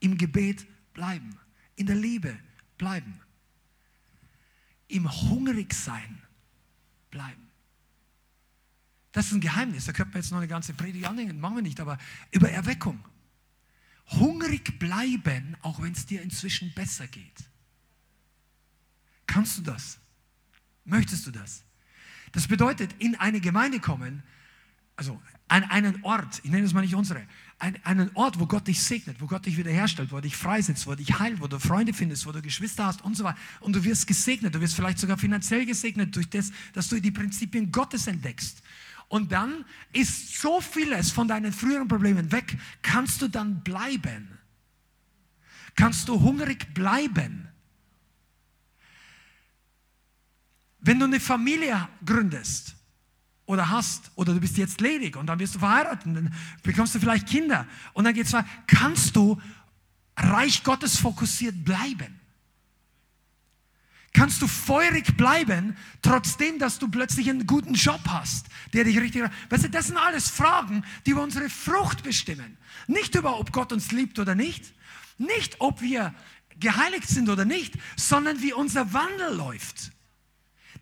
[SPEAKER 2] Im Gebet bleiben. In der Liebe bleiben. Im Hungrigsein bleiben. Das ist ein Geheimnis. Da könnte man jetzt noch eine ganze Predigt anhängen, machen wir nicht, aber über Erweckung. Hungrig bleiben, auch wenn es dir inzwischen besser geht. Kannst du das? Möchtest du das? Das bedeutet, in eine Gemeinde kommen, also an einen Ort, ich nenne es mal nicht unsere, an einen Ort, wo Gott dich segnet, wo Gott dich wiederherstellt, wo er dich freisetzt, wo er dich heilt, wo du Freunde findest, wo du Geschwister hast und so weiter. Und du wirst gesegnet, du wirst vielleicht sogar finanziell gesegnet durch das, dass du die Prinzipien Gottes entdeckst. Und dann ist so vieles von deinen früheren Problemen weg. Kannst du dann bleiben? Kannst du hungrig bleiben? Wenn du eine Familie gründest oder hast oder du bist jetzt ledig und dann wirst du verheiratet, dann bekommst du vielleicht Kinder und dann geht es weiter, kannst du Reich Gottes fokussiert bleiben? Kannst du feurig bleiben, trotzdem, dass du plötzlich einen guten Job hast, der dich richtig. Weißt du, das sind alles Fragen, die über unsere Frucht bestimmen. Nicht über, ob Gott uns liebt oder nicht, nicht, ob wir geheiligt sind oder nicht, sondern wie unser Wandel läuft.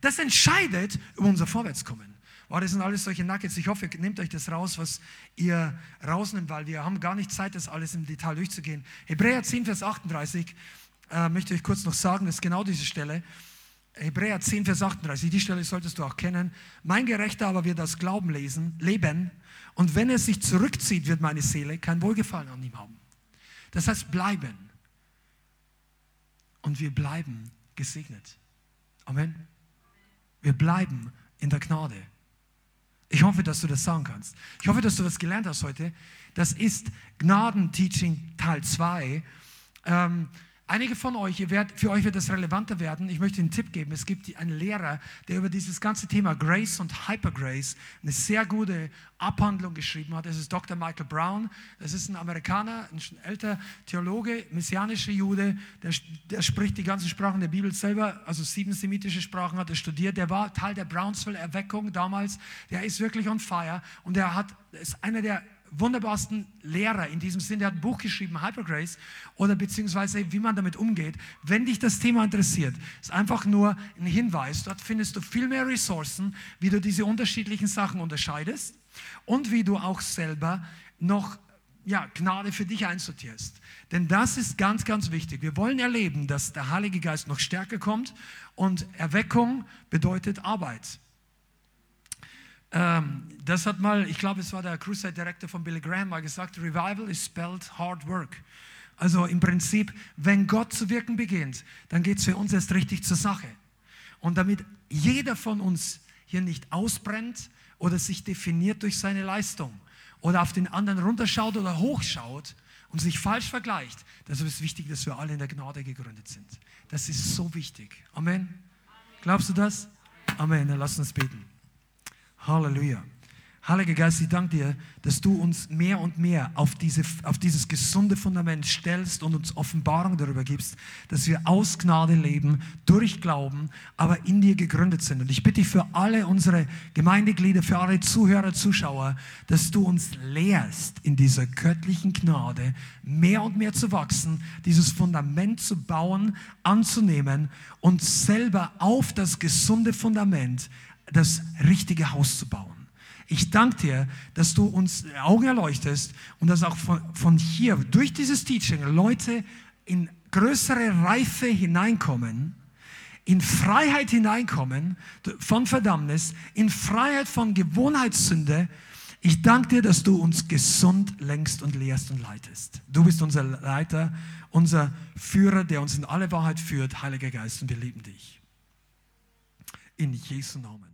[SPEAKER 2] Das entscheidet über unser Vorwärtskommen. Oh, das sind alles solche Nuggets. Ich hoffe, ihr nehmt euch das raus, was ihr rausnimmt, weil wir haben gar nicht Zeit, das alles im Detail durchzugehen. Hebräer 10, Vers 38 äh, möchte ich kurz noch sagen, das ist genau diese Stelle. Hebräer 10, Vers 38, die Stelle solltest du auch kennen. Mein Gerechter aber wird aus Glauben lesen, leben und wenn er sich zurückzieht, wird meine Seele kein Wohlgefallen an ihm haben. Das heißt bleiben. Und wir bleiben gesegnet. Amen. Wir bleiben in der Gnade. Ich hoffe, dass du das sagen kannst. Ich hoffe, dass du das gelernt hast heute. Das ist Gnadenteaching Teil 2. Ähm, Einige von euch, werdet, für euch wird das relevanter werden. Ich möchte einen Tipp geben. Es gibt einen Lehrer, der über dieses ganze Thema Grace und Hypergrace eine sehr gute Abhandlung geschrieben hat. Das ist Dr. Michael Brown. Das ist ein Amerikaner, ein älter Theologe, messianischer Jude. Der, der spricht die ganzen Sprachen der Bibel selber, also sieben semitische Sprachen hat er studiert. Der war Teil der Brownsville-Erweckung damals. Der ist wirklich on fire und er hat, ist einer der wunderbarsten Lehrer in diesem Sinne. Der hat ein Buch geschrieben, Hypergrace, oder beziehungsweise wie man damit umgeht. Wenn dich das Thema interessiert, ist einfach nur ein Hinweis. Dort findest du viel mehr Ressourcen, wie du diese unterschiedlichen Sachen unterscheidest und wie du auch selber noch ja, Gnade für dich einsortierst. Denn das ist ganz, ganz wichtig. Wir wollen erleben, dass der Heilige Geist noch stärker kommt und Erweckung bedeutet Arbeit. Ähm, das hat mal, ich glaube, es war der Crusade Director von Billy Graham mal gesagt, Revival is spelled hard work. Also im Prinzip, wenn Gott zu wirken beginnt, dann geht es für uns erst richtig zur Sache. Und damit jeder von uns hier nicht ausbrennt oder sich definiert durch seine Leistung oder auf den anderen runterschaut oder hochschaut und sich falsch vergleicht, deshalb ist es wichtig, dass wir alle in der Gnade gegründet sind. Das ist so wichtig. Amen. Glaubst du das? Amen. Dann lass uns beten. Halleluja. Heiliger Geist, ich danke dir, dass du uns mehr und mehr auf, diese, auf dieses gesunde Fundament stellst und uns Offenbarung darüber gibst, dass wir aus Gnade leben, durch Glauben, aber in dir gegründet sind. Und ich bitte dich für alle unsere Gemeindeglieder, für alle Zuhörer, Zuschauer, dass du uns lehrst, in dieser göttlichen Gnade mehr und mehr zu wachsen, dieses Fundament zu bauen, anzunehmen und selber auf das gesunde Fundament das richtige Haus zu bauen. Ich danke dir, dass du uns Augen erleuchtest und dass auch von, von hier durch dieses Teaching Leute in größere Reife hineinkommen, in Freiheit hineinkommen von Verdammnis, in Freiheit von Gewohnheitssünde. Ich danke dir, dass du uns gesund längst und lehrst und leitest. Du bist unser Leiter, unser Führer, der uns in alle Wahrheit führt, Heiliger Geist, und wir lieben dich. In Jesu Namen.